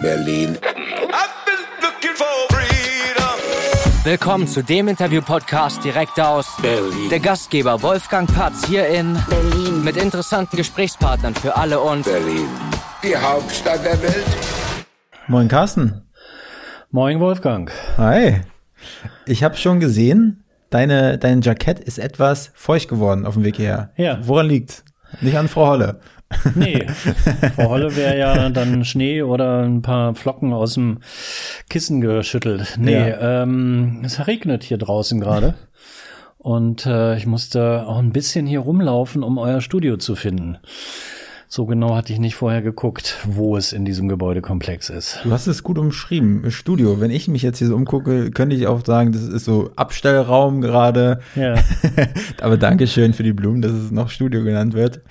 Berlin. Willkommen zu dem Interview-Podcast direkt aus Berlin. der Gastgeber Wolfgang Patz hier in Berlin. mit interessanten Gesprächspartnern für alle und Berlin. Die Hauptstadt der Welt. Moin Carsten. Moin Wolfgang. Hi. Ich habe schon gesehen, deine, dein Jackett ist etwas feucht geworden auf dem Weg hierher. Ja. Woran liegt? Nicht an Frau Holle. Nee, Frau Holle wäre ja dann Schnee oder ein paar Flocken aus dem Kissen geschüttelt. Nee, Ja. ähm, es regnet hier draußen gerade. Und äh, ich musste auch ein bisschen hier rumlaufen, um euer Studio zu finden. So genau hatte ich nicht vorher geguckt, wo es in diesem Gebäudekomplex ist. Du hast es gut umschrieben. Studio. Wenn ich mich jetzt hier so umgucke, könnte ich auch sagen, das ist so Abstellraum gerade. Ja. Aber Dankeschön für die Blumen, dass es noch Studio genannt wird.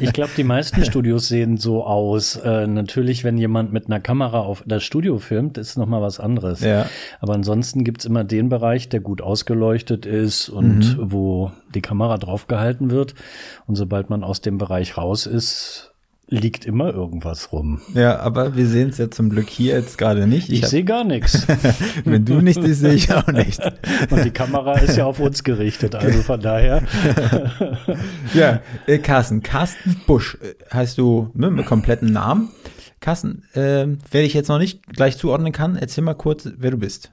Ich glaube, die meisten Studios sehen so aus. Äh, natürlich, wenn jemand mit einer Kamera auf das Studio filmt, ist noch mal was anderes. Ja. Aber ansonsten gibt's immer den Bereich, der gut ausgeleuchtet ist und wo die Kamera draufgehalten wird. Und sobald man aus dem Bereich raus ist, liegt immer irgendwas rum. Ja, aber wir sehen es ja zum Glück hier jetzt gerade nicht. Ich, hab- sehe gar nichts. Wenn du nicht siehst, sehe ich auch nicht. Und die Kamera ist ja auf uns gerichtet. Also von daher. Ja, äh, Carsten. Carsten Busch äh, heißt du ne, mit kompletten Namen. Carsten, äh, wer ich jetzt noch nicht gleich zuordnen kann, erzähl mal kurz, wer du bist.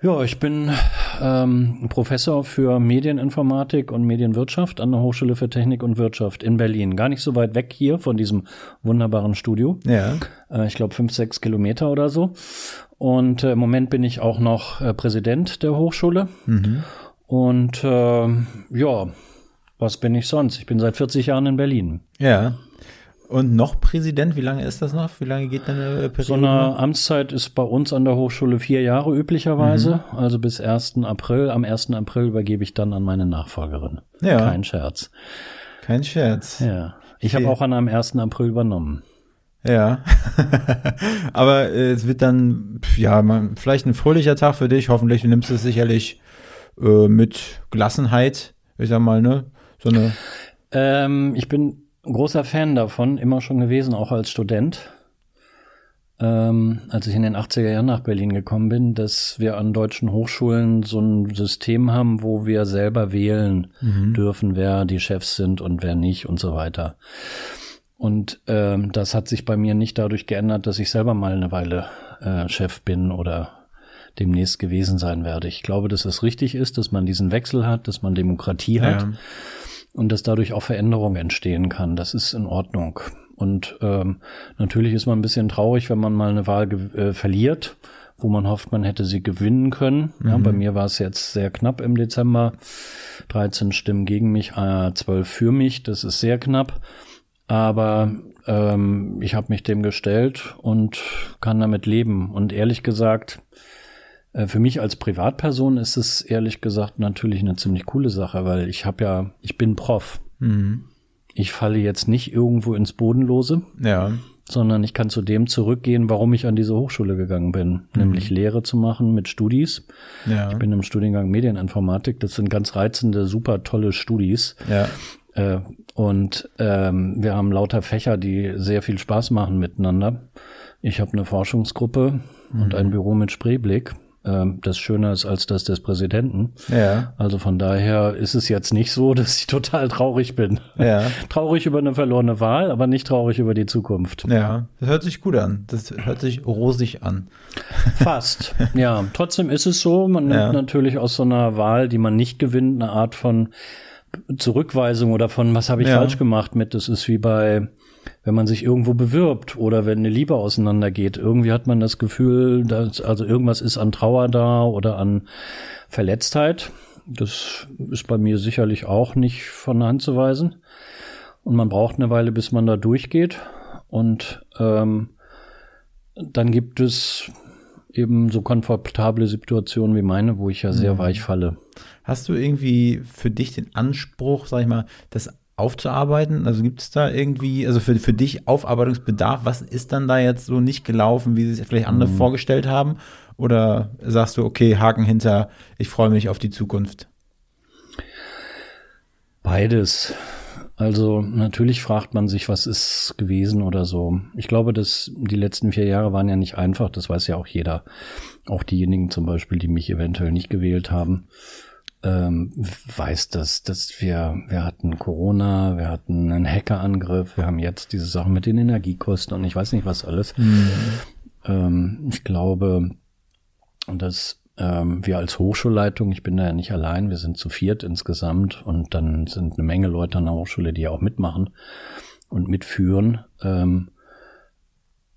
Ja, ich bin ähm, Professor für Medieninformatik und Medienwirtschaft an der Hochschule für Technik und Wirtschaft in Berlin. Gar nicht so weit weg hier von diesem wunderbaren Studio. Ja. Äh, ich glaube fünf, sechs Kilometer oder so. Und äh, im Moment bin ich auch noch äh, Präsident der Hochschule. Und äh, ja, was bin ich sonst? Ich bin seit 40 Jahren in Berlin. Ja. Und noch Präsident, wie lange ist das noch? Wie lange geht deine Periode? So eine Amtszeit ist bei uns an der Hochschule vier Jahre üblicherweise, also bis 1. April. Am 1. April übergebe ich dann an meine Nachfolgerin. Ja. Kein Scherz. Kein Scherz. Ja. Ich habe auch an einem 1. April übernommen. Ja. Aber äh, es wird dann, ja, man, vielleicht ein fröhlicher Tag für dich. Hoffentlich, du nimmst es sicherlich äh, mit Gelassenheit. Ich sag mal, ne? So eine, Ähm, ich bin großer Fan davon, immer schon gewesen, auch als Student. Ähm, als ich in den 80er Jahren nach Berlin gekommen bin, dass wir an deutschen Hochschulen so ein System haben, wo wir selber wählen dürfen, wer die Chefs sind und wer nicht und so weiter. Und ähm, das hat sich bei mir nicht dadurch geändert, dass ich selber mal eine Weile äh, Chef bin oder demnächst gewesen sein werde. Ich glaube, dass es richtig ist, dass man diesen Wechsel hat, dass man Demokratie hat Ja. Und dass dadurch auch Veränderung entstehen kann. Das ist in Ordnung. Und ähm, natürlich ist man ein bisschen traurig, wenn man mal eine Wahl äh, verliert, wo man hofft, man hätte sie gewinnen können. Ja, bei mir war es jetzt sehr knapp im Dezember. 13 Stimmen gegen mich, äh, 12 für mich. Das ist sehr knapp. Aber ähm, ich habe mich dem gestellt und kann damit leben. Und ehrlich gesagt, für mich als Privatperson ist es ehrlich gesagt natürlich eine ziemlich coole Sache, weil ich habe ja, ich bin Prof. Ich falle jetzt nicht irgendwo ins Bodenlose, ja. sondern ich kann zu dem zurückgehen, warum ich an diese Hochschule gegangen bin, nämlich Lehre zu machen mit Studis. Ja. Ich bin im Studiengang Medieninformatik. Das sind ganz reizende, super tolle Studis. ja. Äh, und ähm, wir haben lauter Fächer, die sehr viel Spaß machen miteinander. Ich habe eine Forschungsgruppe und ein Büro mit Spreeblick, ähm, das schöner ist als das des Präsidenten. Ja. Also von daher ist es jetzt nicht so, dass ich total traurig bin. Ja. Traurig über eine verlorene Wahl, aber nicht traurig über die Zukunft. Ja. Das hört sich gut an. Das hört sich rosig an. Fast. ja, trotzdem ist es so, man nimmt Ja. natürlich aus so einer Wahl, die man nicht gewinnt, eine Art von Zurückweisung oder von was habe ich Ja. falsch gemacht mit. Das ist wie bei, wenn man sich irgendwo bewirbt oder wenn eine Liebe auseinandergeht. Irgendwie hat man das Gefühl, dass also irgendwas ist an Trauer da oder an Verletztheit. Das ist bei mir sicherlich auch nicht von der Hand zu weisen. Und man braucht eine Weile, bis man da durchgeht. Und ähm, dann gibt es eben so komfortable Situationen wie meine, wo ich ja sehr weich falle. Hast du irgendwie für dich den Anspruch, sag ich mal, das aufzuarbeiten? Also gibt es da irgendwie, also für, für dich Aufarbeitungsbedarf, was ist dann da jetzt so nicht gelaufen, wie sich vielleicht andere vorgestellt haben? Oder sagst du, okay, Haken hinter, ich freue mich auf die Zukunft? Beides. Also natürlich fragt man sich, was ist gewesen oder so. Ich glaube, dass die letzten vier Jahre waren ja nicht einfach, das weiß ja auch jeder. Auch diejenigen zum Beispiel, die mich eventuell nicht gewählt haben, ähm, weiß das, dass wir, wir hatten Corona, wir hatten einen Hackerangriff, wir haben jetzt diese Sachen mit den Energiekosten und ich weiß nicht was alles. Mhm. Ähm, ich glaube, dass ähm, wir als Hochschulleitung, ich bin da ja nicht allein, wir sind zu viert insgesamt und dann sind eine Menge Leute an der Hochschule, die ja auch mitmachen und mitführen. Ähm,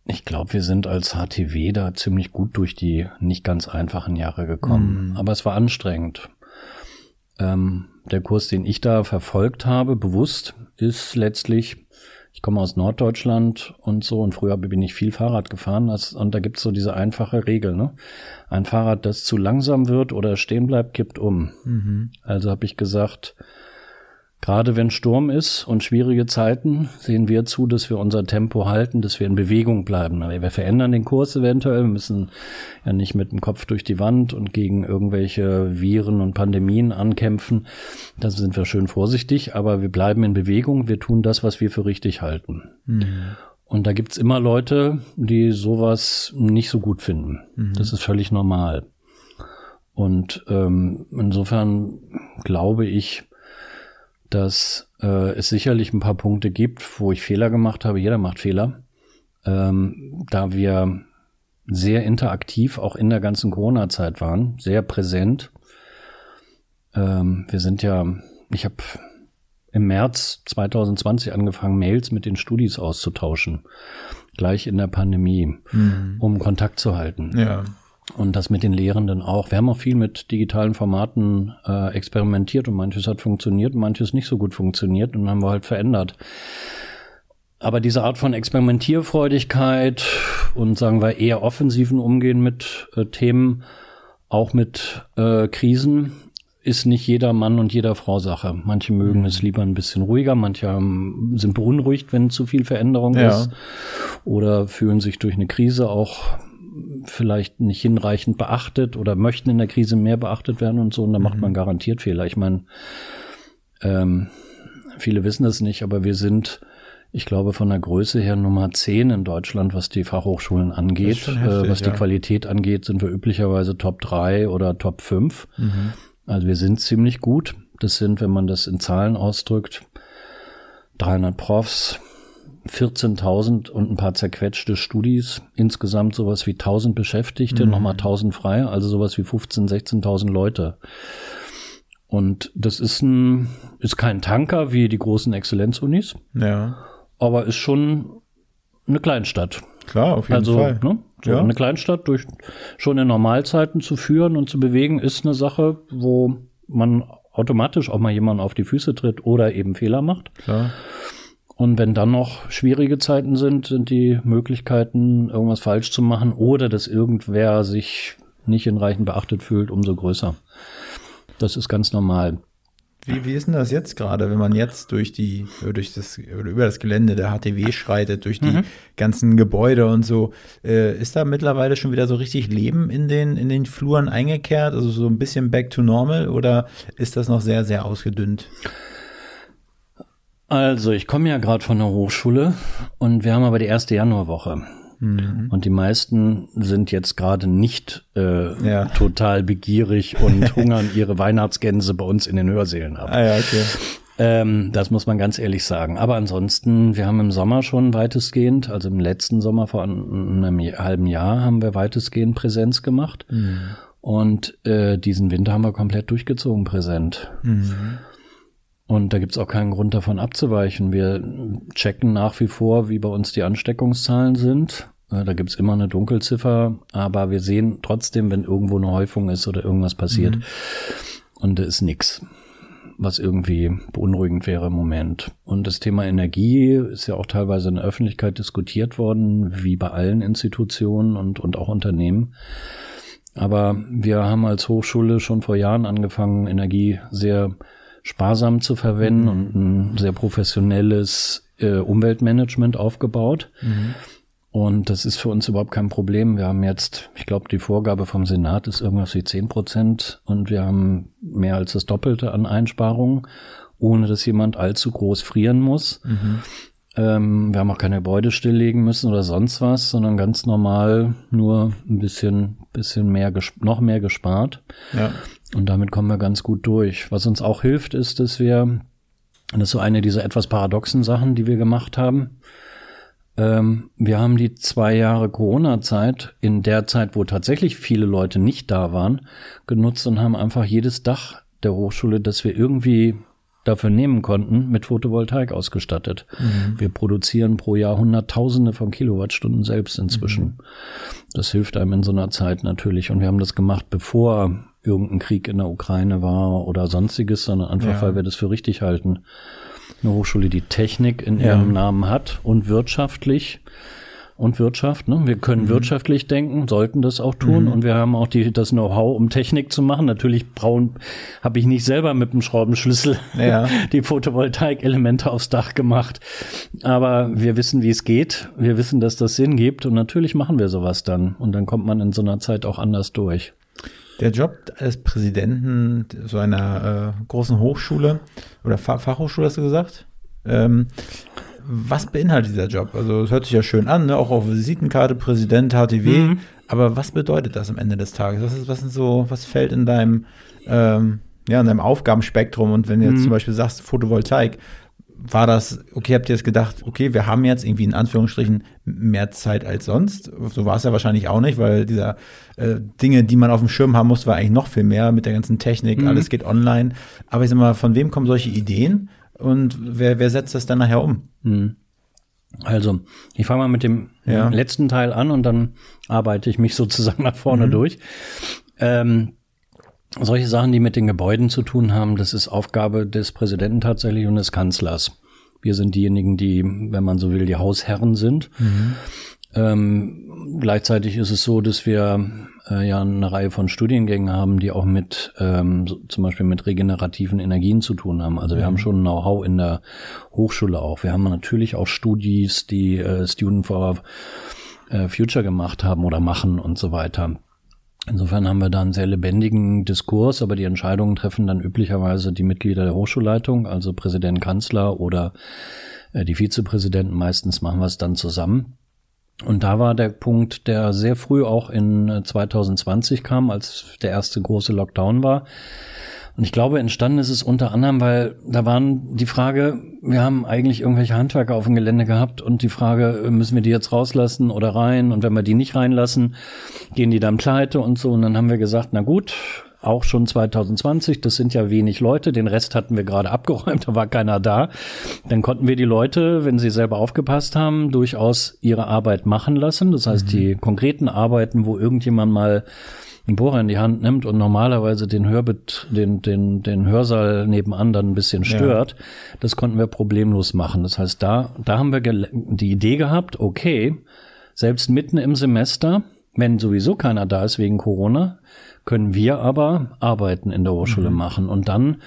ich glaube, wir sind als HTW da ziemlich gut durch die nicht ganz einfachen Jahre gekommen. Mm. Aber es war anstrengend. Ähm, der Kurs, den ich da verfolgt habe, bewusst, ist letztlich ich komme aus Norddeutschland und so und früher bin ich viel Fahrrad gefahren und da gibt's so diese einfache Regel, ne? Ein Fahrrad, das zu langsam wird oder stehen bleibt, kippt um. Mhm. Also habe ich gesagt, Gerade wenn Sturm ist und schwierige Zeiten, sehen wir zu, dass wir unser Tempo halten, dass wir in Bewegung bleiben. Wir verändern den Kurs eventuell, wir müssen ja nicht mit dem Kopf durch die Wand und gegen irgendwelche Viren und Pandemien ankämpfen. Da sind wir schön vorsichtig, aber wir bleiben in Bewegung, wir tun das, was wir für richtig halten. Mhm. Und da gibt's immer Leute, die sowas nicht so gut finden. Mhm. Das ist völlig normal. Und ähm, insofern glaube ich, dass äh, es sicherlich ein paar Punkte gibt, wo ich Fehler gemacht habe. Jeder macht Fehler. Ähm, da wir sehr interaktiv auch in der ganzen Corona-Zeit waren, sehr präsent. Ähm, wir sind ja, ich habe im März 2020 angefangen, Mails mit den Studis auszutauschen, gleich in der Pandemie, mhm. um Kontakt zu halten. Ja. Und das mit den Lehrenden auch. Wir haben auch viel mit digitalen Formaten äh, experimentiert und manches hat funktioniert, manches nicht so gut funktioniert und haben wir halt verändert. Aber diese Art von Experimentierfreudigkeit und sagen wir eher offensiven Umgehen mit äh, Themen, auch mit äh, Krisen, ist nicht jeder Mann und jeder Frau Sache. Manche mögen mhm. es lieber ein bisschen ruhiger, manche haben, sind beunruhigt, wenn zu viel Veränderung ja. ist oder fühlen sich durch eine Krise auch vielleicht nicht hinreichend beachtet oder möchten in der Krise mehr beachtet werden und so, und da mhm. macht man garantiert Fehler. Ich meine, ähm, viele wissen das nicht, aber wir sind, ich glaube, von der Größe her Nummer 10 in Deutschland, was die Fachhochschulen angeht. Heftig, äh, was die Qualität angeht, sind wir üblicherweise Top 3 oder Top 5. Mhm. Also wir sind ziemlich gut. Das sind, wenn man das in Zahlen ausdrückt, 300 Profs, 14.000 und ein paar zerquetschte Studis, insgesamt sowas wie 1.000 Beschäftigte, mhm. nochmal 1.000 frei, also sowas wie 15.000, 16.000 Leute. Und das ist ein, ist kein Tanker wie die großen Exzellenzunis. Ja. Aber ist schon eine Kleinstadt. Klar, auf jeden also, Fall. Ne, so ja. Eine Kleinstadt durch schon in Normalzeiten zu führen und zu bewegen, ist eine Sache, wo man automatisch auch mal jemanden auf die Füße tritt oder eben Fehler macht. Klar. Und wenn dann noch schwierige Zeiten sind, sind die Möglichkeiten, irgendwas falsch zu machen oder dass irgendwer sich nicht hinreichend beachtet fühlt, umso größer. Das ist ganz normal. Wie, wie ist denn das jetzt gerade, wenn man jetzt durch die, durch das, über das Gelände der HTW schreitet, durch die mhm. ganzen Gebäude und so, äh, ist da mittlerweile schon wieder so richtig Leben in den, in den Fluren eingekehrt? Also so ein bisschen back to normal oder ist das noch sehr, sehr ausgedünnt? Also, ich komme ja gerade von der Hochschule und wir haben aber die erste Januarwoche. Mhm. Und die meisten sind jetzt gerade nicht äh, ja. total begierig und hungern ihre Weihnachtsgänse bei uns in den Hörsälen ab. Ah, ja, okay. Ähm, das muss man ganz ehrlich sagen. Aber ansonsten, wir haben im Sommer schon weitestgehend, also im letzten Sommer vor einem halben Jahr, haben wir weitestgehend Präsenz gemacht. Mhm. Und äh, diesen Winter haben wir komplett durchgezogen präsent. Mhm. Und da gibt's auch keinen Grund davon abzuweichen. Wir checken nach wie vor, wie bei uns die Ansteckungszahlen sind. Äh, da gibt's immer eine Dunkelziffer, aber wir sehen trotzdem, wenn irgendwo eine Häufung ist oder irgendwas passiert. Mhm. Und da ist nix, was irgendwie beunruhigend wäre im Moment. Und das Thema Energie ist ja auch teilweise in der Öffentlichkeit diskutiert worden, wie bei allen Institutionen und, und auch Unternehmen. Aber wir haben als Hochschule schon vor Jahren angefangen, Energie sehr sparsam zu verwenden mhm. und ein sehr professionelles äh, Umweltmanagement aufgebaut. Mhm. Und das ist für uns überhaupt kein Problem. Wir haben jetzt, ich glaube, die Vorgabe vom Senat ist irgendwas wie zehn Prozent und wir haben mehr als das Doppelte an Einsparungen. ohne dass jemand allzu groß frieren muss. Mhm. Ähm, wir haben auch keine Gebäude stilllegen müssen oder sonst was, sondern ganz normal nur ein bisschen, bisschen mehr, noch mehr gespart. Ja. Und damit kommen wir ganz gut durch. Was uns auch hilft, ist, dass wir, das ist so eine dieser etwas paradoxen Sachen, die wir gemacht haben. Ähm, wir haben die zwei Jahre Corona-Zeit, in der Zeit, wo tatsächlich viele Leute nicht da waren, genutzt und haben einfach jedes Dach der Hochschule, das wir irgendwie dafür nehmen konnten, mit Photovoltaik ausgestattet. Mhm. Wir produzieren pro Jahr Hunderttausende von Kilowattstunden selbst inzwischen. Mhm. Das hilft einem in so einer Zeit natürlich. Und wir haben das gemacht, bevor irgendein Krieg in der Ukraine war oder sonstiges, sondern einfach, ja. weil wir das für richtig halten. Eine Hochschule, die Technik in ja. ihrem Namen hat und wirtschaftlich und Wirtschaft. Ne? Wir können mhm. wirtschaftlich denken, sollten das auch tun. Mhm. Und wir haben auch die, das Know-how, um Technik zu machen. Natürlich braun habe ich nicht selber mit dem Schraubenschlüssel ja. die Photovoltaik-Elemente aufs Dach gemacht. Aber wir wissen, wie es geht. Wir wissen, dass das Sinn gibt. Und natürlich machen wir sowas dann. Und dann kommt man in so einer Zeit auch anders durch. Der Job als Präsidenten so einer äh, großen Hochschule oder Fachhochschule hast du gesagt, ähm, was beinhaltet dieser Job? Also es hört sich ja schön an, ne? auch auf Visitenkarte, Präsident, HTW. Mhm. Aber was bedeutet das am Ende des Tages? Was ist, was sind so, was fällt in deinem, ähm, ja, in deinem Aufgabenspektrum? Und wenn du jetzt mhm. zum Beispiel sagst, Photovoltaik, war das, okay, habt ihr jetzt gedacht, okay, wir haben jetzt irgendwie in Anführungsstrichen mehr Zeit als sonst? So war es ja wahrscheinlich auch nicht, weil dieser äh, Dinge, die man auf dem Schirm haben muss, war eigentlich noch viel mehr mit der ganzen Technik, mhm. alles geht online. Aber ich sag mal, von wem kommen solche Ideen? und wer, wer setzt das dann nachher um? Hm. Also, ich fange mal mit dem ja. letzten Teil an und dann arbeite ich mich sozusagen nach vorne mhm. durch. Ähm, solche Sachen, die mit den Gebäuden zu tun haben, das ist Aufgabe des Präsidenten tatsächlich und des Kanzlers. Wir sind diejenigen, die, wenn man so will, die Hausherren sind. Mhm. Ähm, gleichzeitig ist es so, dass wir äh, ja eine Reihe von Studiengängen haben, die auch mit ähm, so, zum Beispiel mit regenerativen Energien zu tun haben. Also wir mhm. haben schon Know-how in der Hochschule auch. Wir haben natürlich auch Studis, die äh, Student for äh, Future gemacht haben oder machen und so weiter. Insofern haben wir da einen sehr lebendigen Diskurs, aber die Entscheidungen treffen dann üblicherweise die Mitglieder der Hochschulleitung, also Präsident, Kanzler oder äh, die Vizepräsidenten. Meistens machen wir es dann zusammen. Und da war der Punkt, der sehr früh auch in 2020 äh, kam, als der erste große Lockdown war. Und ich glaube, entstanden ist es unter anderem, weil da waren die Frage, wir haben eigentlich irgendwelche Handwerker auf dem Gelände gehabt und die Frage, müssen wir die jetzt rauslassen oder rein? Und wenn wir die nicht reinlassen, gehen die dann pleite und so. Und dann haben wir gesagt, na gut, auch schon 2020. Das sind ja wenig Leute. Den Rest hatten wir gerade abgeräumt, da war keiner da. Dann konnten wir die Leute, wenn sie selber aufgepasst haben, durchaus ihre Arbeit machen lassen. Das heißt, die konkreten Arbeiten, wo irgendjemand mal einen Bohrer in die Hand nimmt und normalerweise den Hörbet, den, den, den Hörsaal nebenan dann ein bisschen stört, ja. das konnten wir problemlos machen. Das heißt, da, da haben wir die Idee gehabt, okay, selbst mitten im Semester, wenn sowieso keiner da ist wegen Corona, können wir aber Arbeiten in der Hochschule mhm. machen. Und dann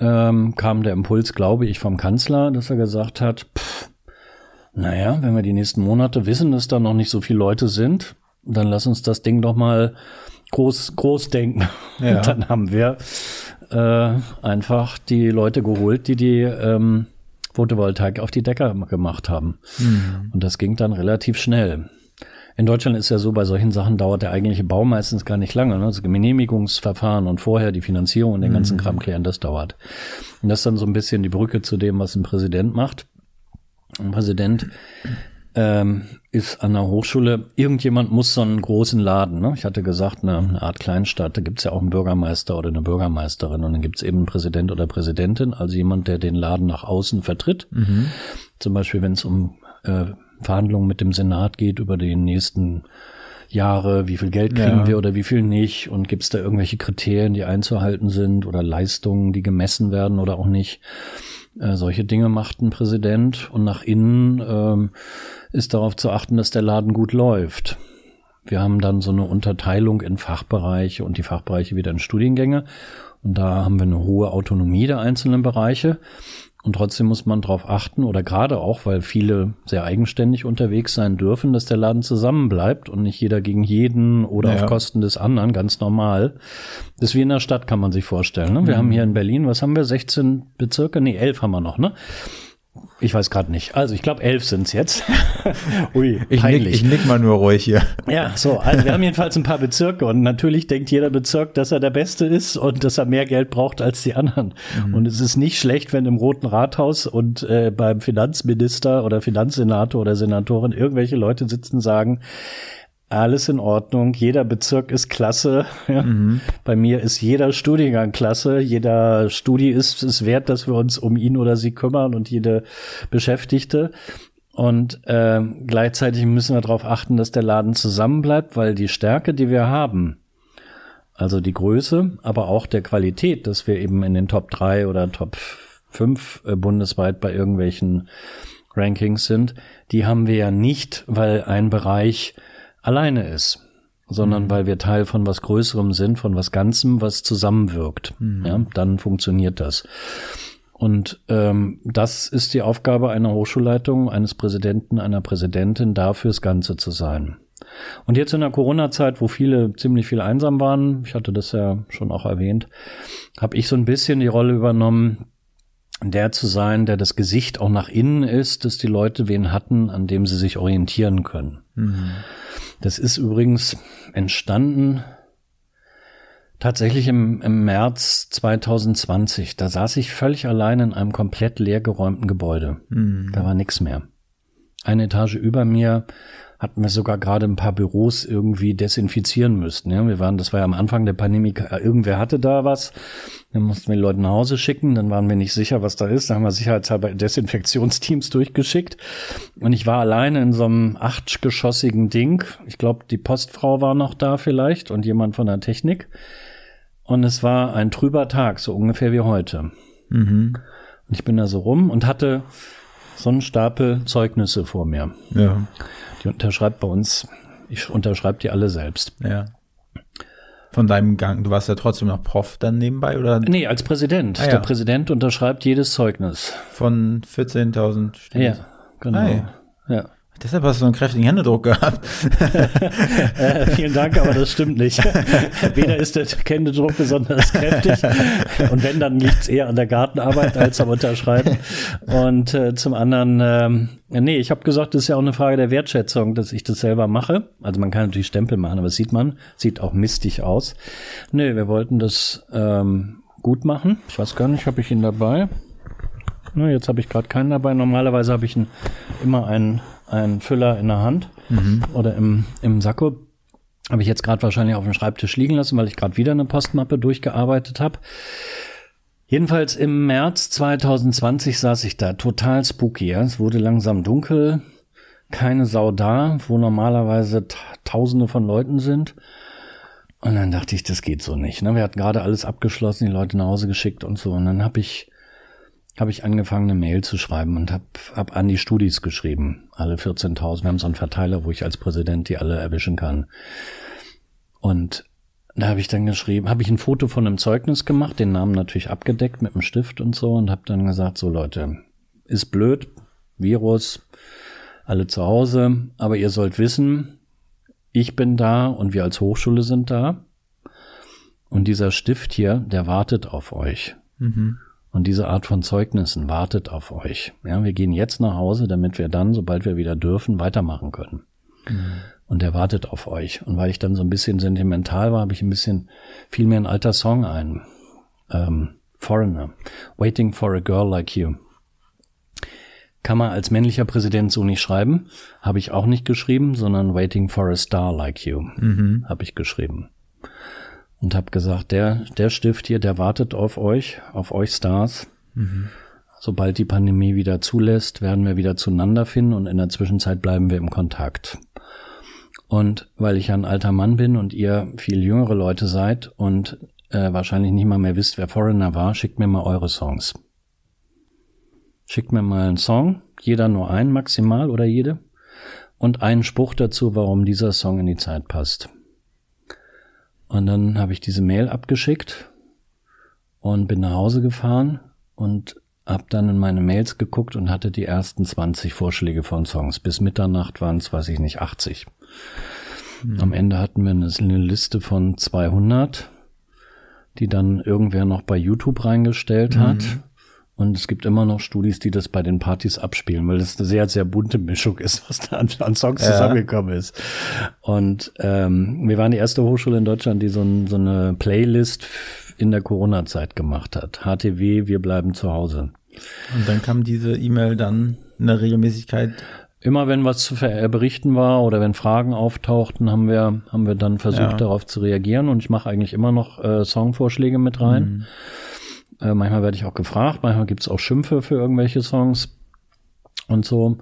ähm, kam der Impuls, glaube ich, vom Kanzler, dass er gesagt hat, pff, naja, wenn wir die nächsten Monate wissen, dass da noch nicht so viele Leute sind, dann lass uns das Ding doch mal groß, groß denken. Ja. Und dann haben wir äh, einfach die Leute geholt, die die ähm, Photovoltaik auf die Decker gemacht haben. Mhm. Und das ging dann relativ schnell. In Deutschland ist ja so, bei solchen Sachen dauert der eigentliche Bau meistens gar nicht lange. Ne? Das Genehmigungsverfahren und vorher die Finanzierung und den ganzen mhm. Kram klären, das dauert. Und das ist dann so ein bisschen die Brücke zu dem, was ein Präsident macht. Ein Präsident ähm, ist an der Hochschule, irgendjemand muss so einen großen Laden, ne? ich hatte gesagt, eine, eine Art Kleinstadt, da gibt's ja auch einen Bürgermeister oder eine Bürgermeisterin und dann gibt's eben einen Präsident oder Präsidentin, also jemand, der den Laden nach außen vertritt. Mhm. Zum Beispiel, wenn es um äh, Verhandlungen mit dem Senat geht über die nächsten Jahre, wie viel Geld kriegen ja. wir oder wie viel nicht und gibt es da irgendwelche Kriterien, die einzuhalten sind oder Leistungen, die gemessen werden oder auch nicht. Äh, solche Dinge macht ein Präsident und nach innen ähm, ist darauf zu achten, dass der Laden gut läuft. Wir haben dann so eine Unterteilung in Fachbereiche und die Fachbereiche wieder in Studiengänge und da haben wir eine hohe Autonomie der einzelnen Bereiche Und trotzdem muss man darauf achten, oder gerade auch, weil viele sehr eigenständig unterwegs sein dürfen, dass der Laden zusammenbleibt und nicht jeder gegen jeden oder Ja. auf Kosten des anderen, ganz normal. Das ist wie in der Stadt, kann man sich vorstellen. Ne? Wir Mhm. haben hier in Berlin, was haben wir, 16 Bezirke? Nee, 11 haben wir noch, ne? Ich weiß gerade nicht. Also ich glaube, elf sind's jetzt. Ui, Ich nick, ich nick mal nur ruhig hier. Ja, so, also wir haben jedenfalls ein paar Bezirke und natürlich denkt jeder Bezirk, dass er der Beste ist und dass er mehr Geld braucht als die anderen. Und es ist nicht schlecht, wenn im Roten Rathaus und äh, beim Finanzminister oder Finanzsenator oder Senatorin irgendwelche Leute sitzen und sagen, alles in Ordnung, jeder Bezirk ist klasse. Ja. Bei mir ist jeder Studiengang klasse, jeder Studi ist es wert, dass wir uns um ihn oder sie kümmern und jede Beschäftigte. Und ähm, gleichzeitig müssen wir darauf achten, dass der Laden zusammenbleibt, weil die Stärke, die wir haben, also die Größe, aber auch der Qualität, dass wir eben in den Top 3 oder Top 5 äh, bundesweit bei irgendwelchen Rankings sind, die haben wir ja nicht, weil ein Bereich alleine ist, sondern weil wir Teil von was Größerem sind, von was Ganzem, was zusammenwirkt. Ja, dann funktioniert das. Und ähm, das ist die Aufgabe einer Hochschulleitung, eines Präsidenten, einer Präsidentin, da fürs Ganze zu sein. Und jetzt in der Corona-Zeit, wo viele ziemlich viel einsam waren, ich hatte das ja schon auch erwähnt, habe ich so ein bisschen die Rolle übernommen, der zu sein, der das Gesicht auch nach innen ist, dass die Leute wen hatten, an dem sie sich orientieren können. Das ist übrigens entstanden tatsächlich im, im März 2020. Da saß ich völlig allein in einem komplett leergeräumten Gebäude. Da war nichts mehr. Eine Etage über mir hatten wir sogar gerade ein paar Büros irgendwie desinfizieren müssten. Ja, wir waren, das war ja am Anfang der Pandemie, irgendwer hatte da was. Dann mussten wir Leute nach Hause schicken, dann waren wir nicht sicher, was da ist. Dann haben wir sicherheitshalber Desinfektionsteams durchgeschickt. Und ich war alleine in so einem achtgeschossigen Ding. Ich glaube, die Postfrau war noch da vielleicht und jemand von der Technik. Und es war ein trüber Tag, so ungefähr wie heute. Und ich bin da so rum und hatte so einen Stapel Zeugnisse vor mir. Ja, Die unterschreibt bei uns, ich unterschreibe die alle selbst. ja. Von deinem Gang, du warst ja trotzdem noch Prof dann nebenbei oder Nee, als Präsident. Ah, ja. Der Präsident unterschreibt jedes Zeugnis. von 14.000 Studis? Ja, genau. Hi. Ja. Deshalb hast du so einen kräftigen Händedruck gehabt. Äh, vielen Dank, aber das stimmt nicht. Weder ist der Händedruck besonders kräftig und wenn, dann liegt es eher an der Gartenarbeit als am Unterschreiben. Und äh, zum anderen, ähm, nee, ich habe gesagt, das ist ja auch eine Frage der Wertschätzung, dass ich das selber mache. Also man kann natürlich Stempel machen, aber das sieht man, sieht auch mistig aus. Nee, wir wollten das ähm, gut machen. Ich weiß gar nicht, habe ich ihn dabei? Na, jetzt habe ich gerade keinen dabei. Normalerweise habe ich einen, immer einen, einen Füller in der Hand oder im, im Sakko. Habe ich jetzt gerade wahrscheinlich auf dem Schreibtisch liegen lassen, weil ich gerade wieder eine Postmappe durchgearbeitet habe. Jedenfalls im März 2020 saß ich da, total spooky. Ja? Es wurde langsam dunkel, keine Sau da, wo normalerweise ta- Tausende von Leuten sind. Und dann dachte ich, das geht so nicht. Ne? Wir hatten gerade alles abgeschlossen, die Leute nach Hause geschickt und so. Und dann habe ich habe ich angefangen, eine Mail zu schreiben und habe hab an die Studis geschrieben, alle 14.000. Wir haben so einen Verteiler, wo ich als Präsident die alle erwischen kann. Und da habe ich dann geschrieben, habe ich ein Foto von einem Zeugnis gemacht, den Namen natürlich abgedeckt mit einem Stift und so und habe dann gesagt, so Leute, ist blöd, Virus, alle zu Hause, aber ihr sollt wissen, ich bin da und wir als Hochschule sind da. Und dieser Stift hier, der wartet auf euch. Und diese Art von Zeugnissen wartet auf euch. Ja, wir gehen jetzt nach Hause, damit wir dann, sobald wir wieder dürfen, weitermachen können. Und der wartet auf euch. Und weil ich dann so ein bisschen sentimental war, habe ich ein bisschen, fiel mir ein alter Song ein. Ähm, Foreigner. Waiting for a girl like you. Kann man als männlicher Präsident so nicht schreiben. Habe ich auch nicht geschrieben, sondern Waiting for a star like you. Habe ich geschrieben und habe gesagt, der, der Stift hier, der wartet auf euch, auf euch Stars. Sobald die Pandemie wieder zulässt, werden wir wieder zueinander finden und in der Zwischenzeit bleiben wir im Kontakt. Und weil ich ja ein alter Mann bin und ihr viel jüngere Leute seid und äh, wahrscheinlich nicht mal mehr wisst, wer Foreigner war, schickt mir mal eure Songs. Schickt mir mal einen Song, jeder nur einen maximal oder jede, und einen Spruch dazu, warum dieser Song in die Zeit passt. Und dann habe ich diese Mail abgeschickt und bin nach Hause gefahren und habe dann in meine Mails geguckt und hatte die ersten 20 Vorschläge von Songs. Bis Mitternacht waren es, weiß ich nicht, 80. Mhm. Am Ende hatten wir eine, Liste von 200, die dann irgendwer noch bei YouTube reingestellt hat. Mhm. Und es gibt immer noch Studis, die das bei den Partys abspielen, weil das eine sehr, sehr bunte Mischung ist, was da an, an Songs ja. zusammengekommen ist. Und ähm, wir waren die erste Hochschule in Deutschland, die so, ein, so eine Playlist in der Corona-Zeit gemacht hat. HTW, wir bleiben zu Hause. Und dann kam diese E-Mail dann in der Regelmäßigkeit Immer wenn was zu berichten war oder wenn Fragen auftauchten, haben wir, haben wir dann versucht, ja. darauf zu reagieren. Und ich mache eigentlich immer noch äh, Songvorschläge mit rein. Mhm. Äh, manchmal werde ich auch gefragt, manchmal gibt es auch Schimpfe für irgendwelche Songs und so.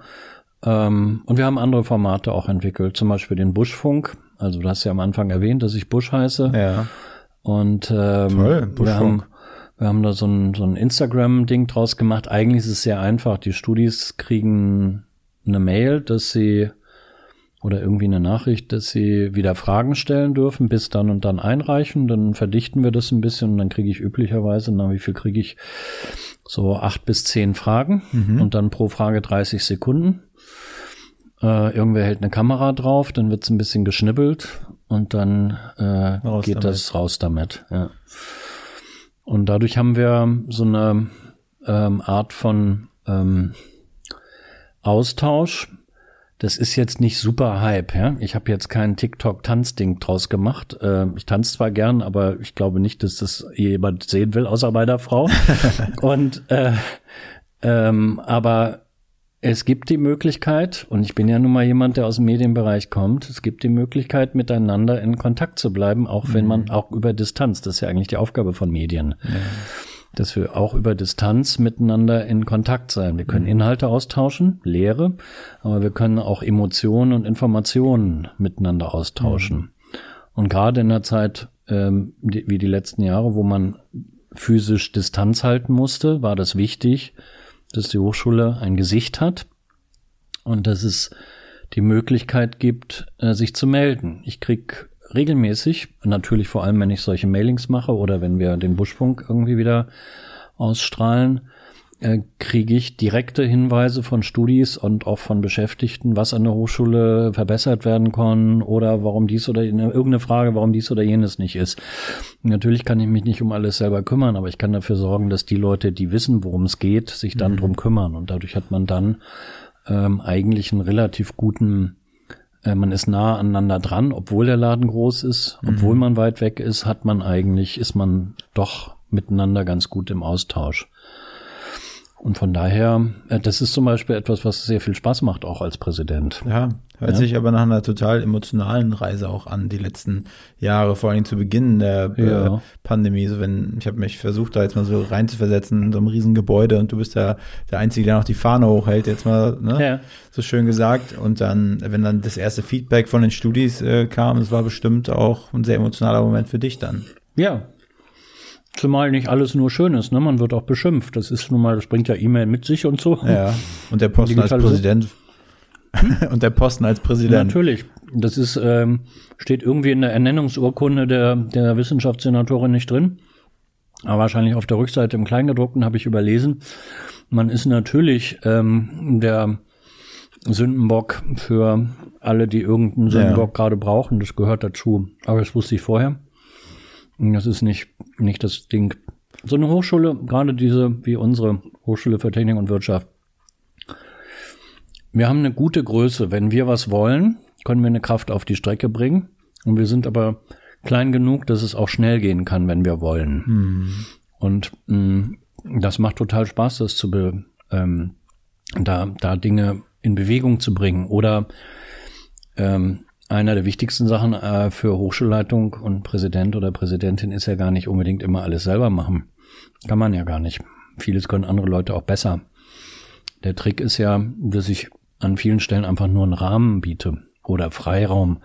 Ähm, und wir haben andere Formate auch entwickelt, zum Beispiel den Buschfunk. Also du hast ja am Anfang erwähnt, dass ich Busch heiße. Ja. Und ähm, Toll. Wir haben, wir haben da so ein, so ein Instagram-Ding draus gemacht. Eigentlich ist es sehr einfach. Die Studis kriegen eine Mail, dass sie oder irgendwie eine Nachricht, dass sie wieder Fragen stellen dürfen, bis dann und dann einreichen. Dann verdichten wir das ein bisschen und dann kriege ich üblicherweise, na, wie viel kriege ich? So acht bis zehn Fragen mhm. und dann pro Frage 30 Sekunden. Äh, irgendwer hält eine Kamera drauf, dann wird's ein bisschen geschnibbelt und dann äh, geht damit. das raus damit. Ja. Und dadurch haben wir so eine ähm, Art von ähm, Austausch. Das ist jetzt nicht super Hype, ja. Ich habe jetzt kein TikTok-Tanzding draus gemacht. Äh, ich tanze zwar gern, aber ich glaube nicht, dass das jemand sehen will, außer meiner Frau. Und äh, ähm, aber es gibt die Möglichkeit, und ich bin ja nun mal jemand, der aus dem Medienbereich kommt, es gibt die Möglichkeit, miteinander in Kontakt zu bleiben, auch wenn man mhm. auch über Distanz, das ist ja eigentlich die Aufgabe von Medien. Ja dass wir auch über Distanz miteinander in Kontakt sein. Wir können mhm. Inhalte austauschen, Lehre, aber wir können auch Emotionen und Informationen miteinander austauschen. Mhm. Und gerade in der Zeit ähm, die, wie die letzten Jahre, wo man physisch Distanz halten musste, war das wichtig, dass die Hochschule ein Gesicht hat und dass es die Möglichkeit gibt, äh, sich zu melden. Ich krieg regelmäßig, natürlich vor allem, wenn ich solche Mailings mache oder wenn wir den Buschfunk irgendwie wieder ausstrahlen, äh, kriege ich direkte Hinweise von Studis und auch von Beschäftigten, was an der Hochschule verbessert werden kann oder warum dies oder irgendeine Frage, warum dies oder jenes nicht ist. Natürlich kann ich mich nicht um alles selber kümmern, aber ich kann dafür sorgen, dass die Leute, die wissen, worum es geht, sich dann mhm. drum kümmern und dadurch hat man dann ähm, eigentlich einen relativ guten äh, man ist nah aneinander dran, obwohl der Laden groß ist, obwohl mhm. man weit weg ist, hat man eigentlich, ist man doch miteinander ganz gut im Austausch. Und von daher, äh, das ist zum Beispiel etwas, was sehr viel Spaß macht, auch als Präsident. Ja, hört ja. sich aber nach einer total emotionalen Reise auch an, die letzten Jahre, vor allem zu Beginn der äh, ja. Pandemie. So wenn, ich habe mich versucht, da jetzt mal so reinzuversetzen in so einem riesen Gebäude und du bist ja der Einzige, der noch die Fahne hochhält, jetzt mal, ne? Ja. So schön gesagt. Und dann, wenn dann das erste Feedback von den Studis äh, kam, das war bestimmt auch ein sehr emotionaler Moment für dich dann. Ja, Zumal nicht alles nur schön ist, ne? Man wird auch beschimpft. Das ist nun mal, das bringt ja E-Mail mit sich und so. Ja. Und der Posten als Präsident. Hm? und der Posten als Präsident. Natürlich. Das ist, ähm, steht irgendwie in der Ernennungsurkunde der, der Wissenschaftssenatorin nicht drin. Aber wahrscheinlich auf der Rückseite im Kleingedruckten habe ich überlesen. Man ist natürlich ähm, der Sündenbock für alle, die irgendeinen Sündenbock ja. gerade brauchen. Das gehört dazu. Aber das wusste ich vorher. Das ist nicht, nicht das Ding. So eine Hochschule, gerade diese wie unsere Hochschule für Technik und Wirtschaft, wir haben eine gute Größe. Wenn wir was wollen, können wir eine Kraft auf die Strecke bringen. Und wir sind aber klein genug, dass es auch schnell gehen kann, wenn wir wollen. Mhm. Und mh, mm, das macht total Spaß, das zu be, ähm, da, da Dinge in Bewegung zu bringen. Oder ähm, einer der wichtigsten Sachen äh, für Hochschulleitung und Präsident oder Präsidentin ist ja gar nicht unbedingt immer alles selber machen. Kann man ja gar nicht. Vieles können andere Leute auch besser. Der Trick ist ja, dass ich an vielen Stellen einfach nur einen Rahmen biete oder Freiraum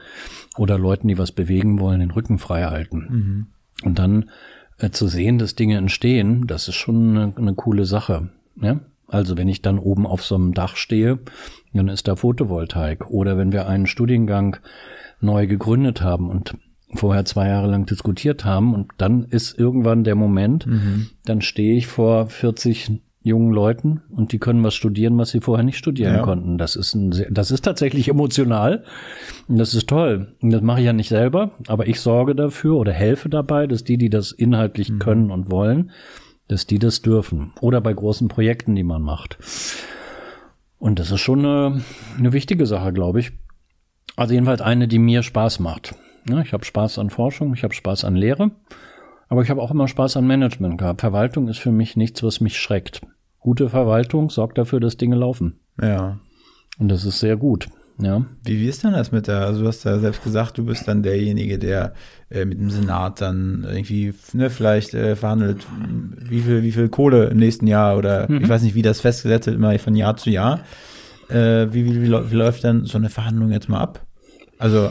oder Leuten, die was bewegen wollen, den Rücken frei halten. Mhm. Und dann äh, zu sehen, dass Dinge entstehen, das ist schon eine, eine coole Sache. Ja? Also wenn ich dann oben auf so einem Dach stehe, dann ist da Photovoltaik. Oder wenn wir einen Studiengang neu gegründet haben und vorher zwei Jahre lang diskutiert haben und dann ist irgendwann der Moment, mhm. dann stehe ich vor 40 jungen Leuten und die können was studieren, was sie vorher nicht studieren Ja. konnten. Das ist ein, sehr- das ist tatsächlich emotional und das ist toll. Und das mache ich ja nicht selber, aber ich sorge dafür oder helfe dabei, dass die, die das inhaltlich können und wollen, dass die das dürfen. Oder bei großen Projekten, die man macht. Und das ist schon eine, eine wichtige Sache, glaube ich. Also jedenfalls eine, die mir Spaß macht. Ja, ich habe Spaß an Forschung, ich habe Spaß an Lehre, aber ich habe auch immer Spaß an Management gehabt. Verwaltung ist für mich nichts, was mich schreckt. Gute Verwaltung sorgt dafür, dass Dinge laufen. Ja. Und das ist sehr gut. Ja. Wie, wie ist denn das mit der, also du hast ja selbst gesagt, du bist dann derjenige, der äh, mit dem Senat dann irgendwie, ne, vielleicht äh, verhandelt, wie viel, wie viel Kohle im nächsten Jahr oder ich weiß nicht, wie das festgesetzt wird, immer von Jahr zu Jahr. Äh, wie, wie, wie, wie läuft dann so eine Verhandlung jetzt mal ab? Also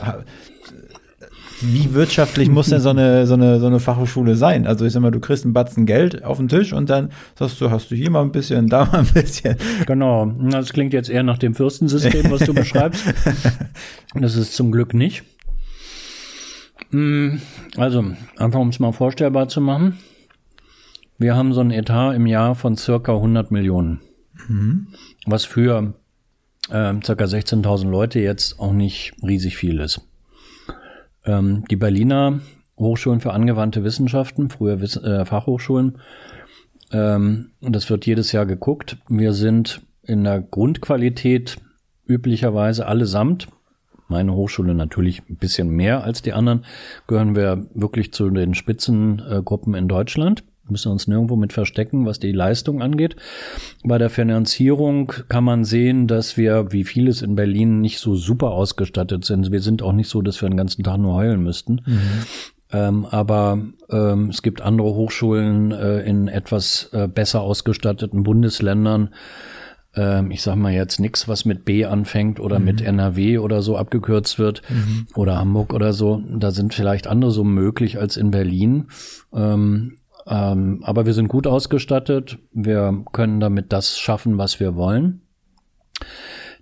wie wirtschaftlich muss denn so eine, so eine, so eine Fachhochschule sein? Also ich sag mal, du kriegst einen Batzen Geld auf den Tisch und dann sagst du, hast du hier mal ein bisschen, da mal ein bisschen. Genau. Das klingt jetzt eher nach dem Fürstensystem, was du beschreibst. Das ist zum Glück nicht. Mm, Also, einfach um es mal vorstellbar zu machen. Wir haben so ein Etat im Jahr von circa 100 Millionen. Was für äh, circa 16.000 Leute jetzt auch nicht riesig viel ist. Ähm, die Berliner Hochschulen für angewandte Wissenschaften, früher Wiss äh, Fachhochschulen, ähm, und das wird jedes Jahr geguckt. Wir sind in der Grundqualität üblicherweise allesamt, meine Hochschule natürlich ein bisschen mehr als die anderen, gehören wir wirklich zu den Spitzengruppen in Deutschland. Müssen uns nirgendwo mit verstecken, was die Leistung angeht. Bei der Finanzierung kann man sehen, dass wir, wie vieles in Berlin, nicht so super ausgestattet sind. Wir sind auch nicht so, dass wir den ganzen Tag nur heulen müssten. Ähm, aber ähm, es gibt andere Hochschulen äh, in etwas äh, besser ausgestatteten Bundesländern. Ähm, ich sag mal jetzt nichts, was mit B anfängt oder mit NRW oder so abgekürzt wird oder Hamburg oder so. Da sind vielleicht andere so möglich als in Berlin. Ähm, ähm, aber wir sind gut ausgestattet. Wir können damit das schaffen, was wir wollen.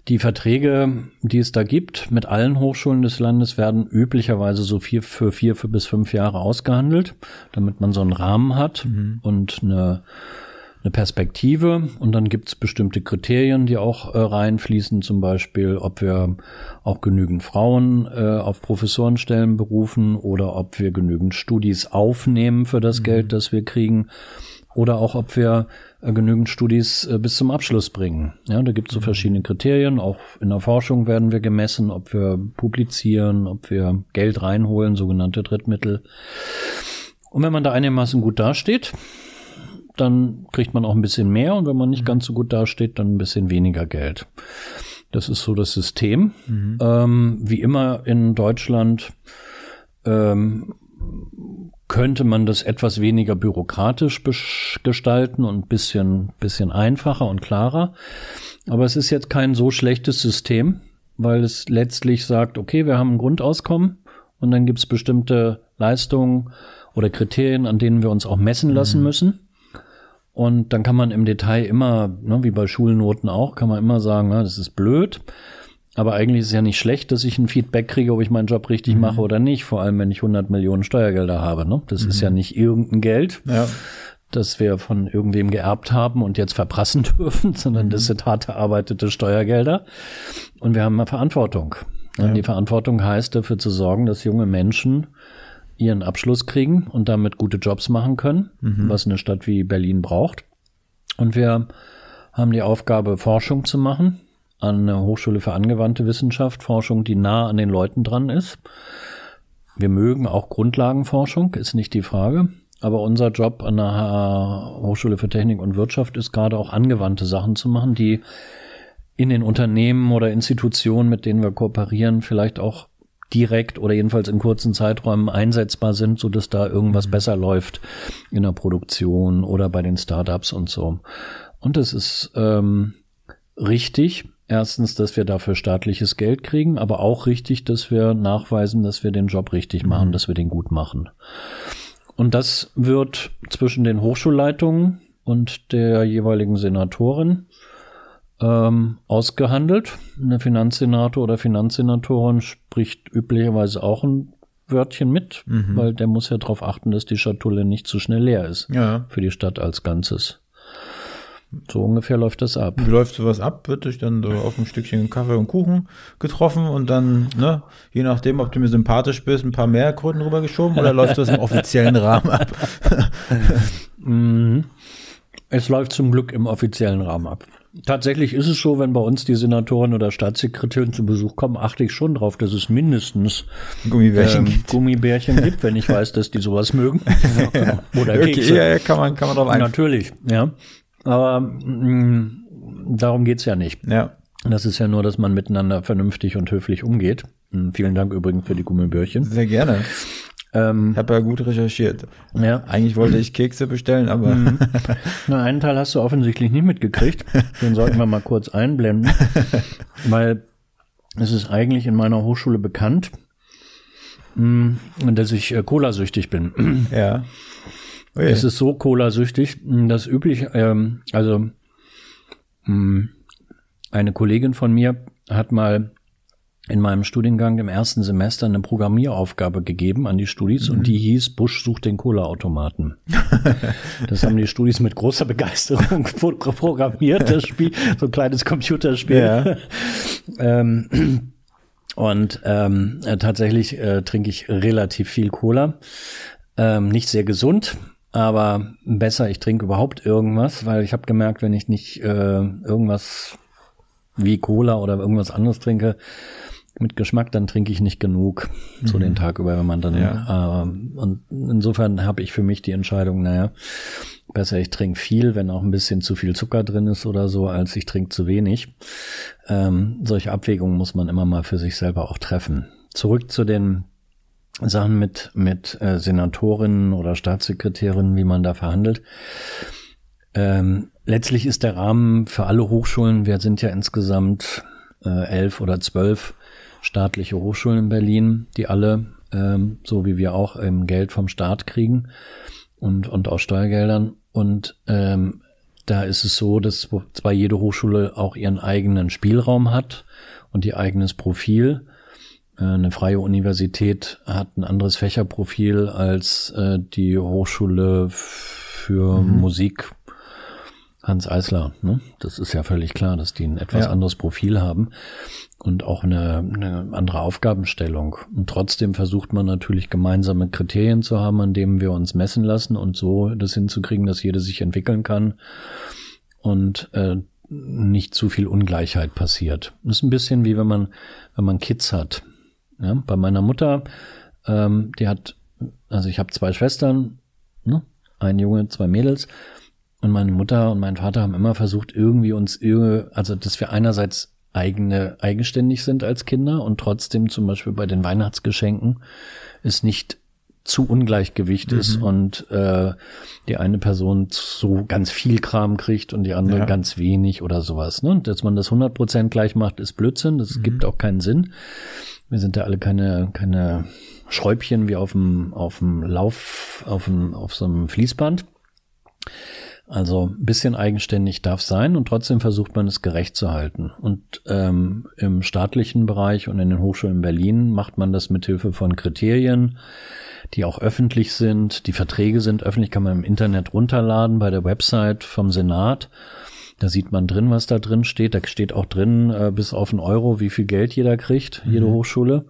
Die Verträge, die es da gibt mit allen Hochschulen des Landes, werden üblicherweise so vier, für vier für bis fünf Jahre ausgehandelt, damit man so einen Rahmen hat und eine, eine Perspektive. Und dann gibt es bestimmte Kriterien, die auch äh, reinfließen, zum Beispiel, ob wir auch genügend Frauen äh, auf Professorenstellen berufen oder ob wir genügend Studis aufnehmen für das Geld, das wir kriegen oder auch ob wir äh, genügend Studis äh, bis zum Abschluss bringen. Ja, da gibt es so verschiedene Kriterien. Auch in der Forschung werden wir gemessen, ob wir publizieren, ob wir Geld reinholen, sogenannte Drittmittel. Und wenn man da einigermaßen gut dasteht, dann kriegt man auch ein bisschen mehr und wenn man nicht ganz so gut dasteht, dann ein bisschen weniger Geld. Das ist so das System. Ähm, wie immer in Deutschland ähm, könnte man das etwas weniger bürokratisch gestalten und ein bisschen, bisschen einfacher und klarer. Aber es ist jetzt kein so schlechtes System, weil es letztlich sagt, okay, wir haben ein Grundauskommen und dann gibt es bestimmte Leistungen oder Kriterien, an denen wir uns auch messen lassen müssen. Und dann kann man im Detail immer, ne, wie bei Schulnoten auch, kann man immer sagen, na, das ist blöd. Aber eigentlich ist es ja nicht schlecht, dass ich ein Feedback kriege, ob ich meinen Job richtig mache oder nicht. Vor allem, wenn ich 100 Millionen Steuergelder habe. Ne? Das ist ja nicht irgendein Geld, Ja. das wir von irgendwem geerbt haben und jetzt verprassen dürfen, sondern das sind hart erarbeitete Steuergelder. Und wir haben eine Verantwortung. Und Die Verantwortung heißt, dafür zu sorgen, dass junge Menschen ihren Abschluss kriegen und damit gute Jobs machen können, was eine Stadt wie Berlin braucht. Und wir haben die Aufgabe, Forschung zu machen an der Hochschule für angewandte Wissenschaft, Forschung, die nah an den Leuten dran ist. Wir mögen auch Grundlagenforschung, ist nicht die Frage. Aber unser Job an der Hochschule für Technik und Wirtschaft ist gerade auch angewandte Sachen zu machen, die in den Unternehmen oder Institutionen, mit denen wir kooperieren, vielleicht auch direkt oder jedenfalls in kurzen Zeiträumen einsetzbar sind, so dass da irgendwas besser läuft in der Produktion oder bei den Startups und so. Und es ist ähm, richtig, erstens, dass wir dafür staatliches Geld kriegen, aber auch richtig, dass wir nachweisen, dass wir den Job richtig machen, dass wir den gut machen. Und das wird zwischen den Hochschulleitungen und der jeweiligen Senatorin ähm, ausgehandelt. Eine Finanzsenator oder Finanzsenatorin spricht üblicherweise auch ein Wörtchen mit, weil der muss ja darauf achten, dass die Schatulle nicht zu schnell leer ist Ja. für die Stadt als Ganzes. So ungefähr läuft das ab. Wie läuft sowas ab? Wird dich dann so auf ein Stückchen Kaffee und Kuchen getroffen und dann, ne, je nachdem, ob du mir sympathisch bist, ein paar mehr Kröten rübergeschoben oder läuft das im offiziellen Rahmen ab? Mhm. Es läuft zum Glück im offiziellen Rahmen ab. Tatsächlich ist es so, wenn bei uns die Senatoren oder Staatssekretärin zu Besuch kommen, achte ich schon drauf, dass es mindestens Gummibärchen ähm, gibt. Gummibärchen gibt, wenn ich weiß, dass die sowas mögen. Oder Okay, Kekse. ja, kann man, kann man drauf ein. Natürlich, ja. Aber mh, darum geht's ja nicht. Ja. Das ist ja nur, dass man miteinander vernünftig und höflich umgeht. Hm, Vielen Dank übrigens für die Gummibärchen. Sehr gerne. Ähm, Ich habe ja gut recherchiert. ja. Eigentlich wollte ich Kekse bestellen, aber Mhm. Na, einen Teil hast du offensichtlich nicht mitgekriegt. Den sollten wir mal kurz einblenden. Weil es ist eigentlich in meiner Hochschule bekannt, mh, dass ich äh, Cola-süchtig bin. ja. Ui. Es ist so Cola-süchtig, dass üblich, ähm, also mh, eine Kollegin von mir hat mal in meinem Studiengang im ersten Semester eine Programmieraufgabe gegeben an die Studis und die hieß Bush sucht den Cola-Automaten. das haben die Studis mit großer Begeisterung pro- programmiert, das Spiel, so ein kleines Computerspiel. Ja. ähm, und ähm, äh, tatsächlich äh, trinke ich relativ viel Cola. Ähm, nicht sehr gesund, aber besser, ich trinke überhaupt irgendwas, weil ich habe gemerkt, wenn ich nicht äh, irgendwas wie Cola oder irgendwas anderes trinke mit Geschmack, dann trinke ich nicht genug so den Tag über, wenn man dann Ja. ähm, und insofern habe ich für mich die Entscheidung, naja, besser ich trinke viel, wenn auch ein bisschen zu viel Zucker drin ist oder so, als ich trinke zu wenig. Ähm, solche Abwägungen muss man immer mal für sich selber auch treffen. Zurück zu den Sachen mit, mit äh, Senatorinnen oder Staatssekretärinnen, wie man da verhandelt. Ähm, letztlich ist der Rahmen für alle Hochschulen, wir sind ja insgesamt äh, elf oder zwölf staatliche Hochschulen in Berlin, die alle, ähm, so wie wir auch, ähm, Geld vom Staat kriegen und, und aus Steuergeldern. Und ähm, da ist es so, dass zwar jede Hochschule auch ihren eigenen Spielraum hat und ihr eigenes Profil. Äh, Eine freie Universität hat ein anderes Fächerprofil als äh, die Hochschule für Musik Hans Eisler. Ne? Das ist ja völlig klar, dass die ein etwas Ja. anderes Profil haben und auch eine, eine andere Aufgabenstellung. Und trotzdem versucht man natürlich gemeinsame Kriterien zu haben, an denen wir uns messen lassen und so das hinzukriegen, dass jeder sich entwickeln kann und äh, nicht zu viel Ungleichheit passiert. Das ist ein bisschen wie wenn man, wenn man Kids hat. Ja, bei meiner Mutter, ähm, die hat, also ich habe zwei Schwestern, ne? ein Junge, zwei Mädels. Und meine Mutter und mein Vater haben immer versucht, irgendwie uns, also dass wir einerseits eigene, eigenständig sind als Kinder und trotzdem zum Beispiel bei den Weihnachtsgeschenken es nicht zu Ungleichgewicht ist und äh, die eine Person so ganz viel Kram kriegt und die andere Ja. ganz wenig oder sowas. Ne? Und dass man das 100% gleich macht, ist Blödsinn. Das gibt auch keinen Sinn. Wir sind ja alle keine, keine Schräubchen wie auf dem, auf dem Lauf, auf dem, auf so einem Fließband. Also ein bisschen eigenständig darf sein und trotzdem versucht man es gerecht zu halten. Und ähm, im staatlichen Bereich und in den Hochschulen in Berlin macht man das mit Hilfe von Kriterien, die auch öffentlich sind. Die Verträge sind öffentlich, kann man im Internet runterladen bei der Website vom Senat. Da sieht man drin, was da drin steht. Da steht auch drin, äh, bis auf einen Euro, wie viel Geld jeder kriegt, jede Hochschule.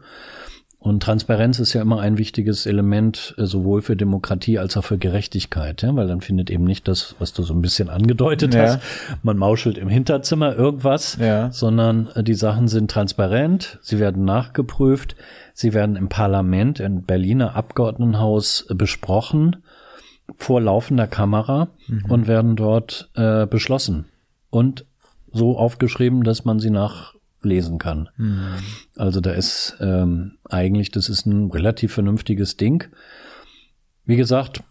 Und Transparenz ist ja immer ein wichtiges Element, äh, sowohl für Demokratie als auch für Gerechtigkeit, ja? weil dann findet eben nicht das, was du so ein bisschen angedeutet Ja. hast, man mauschelt im Hinterzimmer irgendwas, Ja. sondern äh, die Sachen sind transparent, sie werden nachgeprüft, sie werden im Parlament, im Berliner Abgeordnetenhaus äh, besprochen, vor laufender Kamera und werden dort äh, beschlossen und so aufgeschrieben, dass man sie nachlesen kann. Also da ist ähm, eigentlich, das ist ein relativ vernünftiges Ding. Wie gesagt,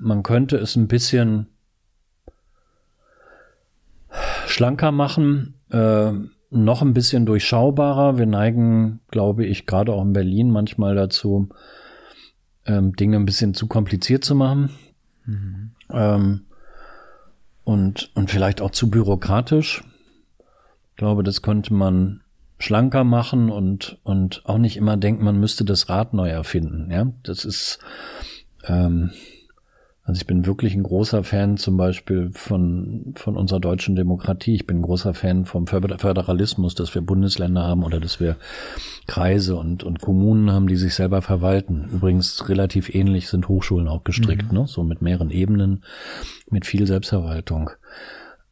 man könnte es ein bisschen schlanker machen, äh, noch ein bisschen durchschaubarer. Wir neigen, glaube ich, gerade auch in Berlin manchmal dazu, ähm, Dinge ein bisschen zu kompliziert zu machen. Ähm, und, und vielleicht auch zu bürokratisch. Ich glaube, das könnte man schlanker machen und, und auch nicht immer denken, man müsste das Rad neu erfinden. Ja, das ist, ähm, Also ich bin wirklich ein großer Fan zum Beispiel von, von unserer deutschen Demokratie. Ich bin ein großer Fan vom Föderalismus, dass wir Bundesländer haben oder dass wir Kreise und, und Kommunen haben, die sich selber verwalten. Übrigens relativ ähnlich sind Hochschulen auch gestrickt, mhm. ne? so mit mehreren Ebenen, mit viel Selbstverwaltung.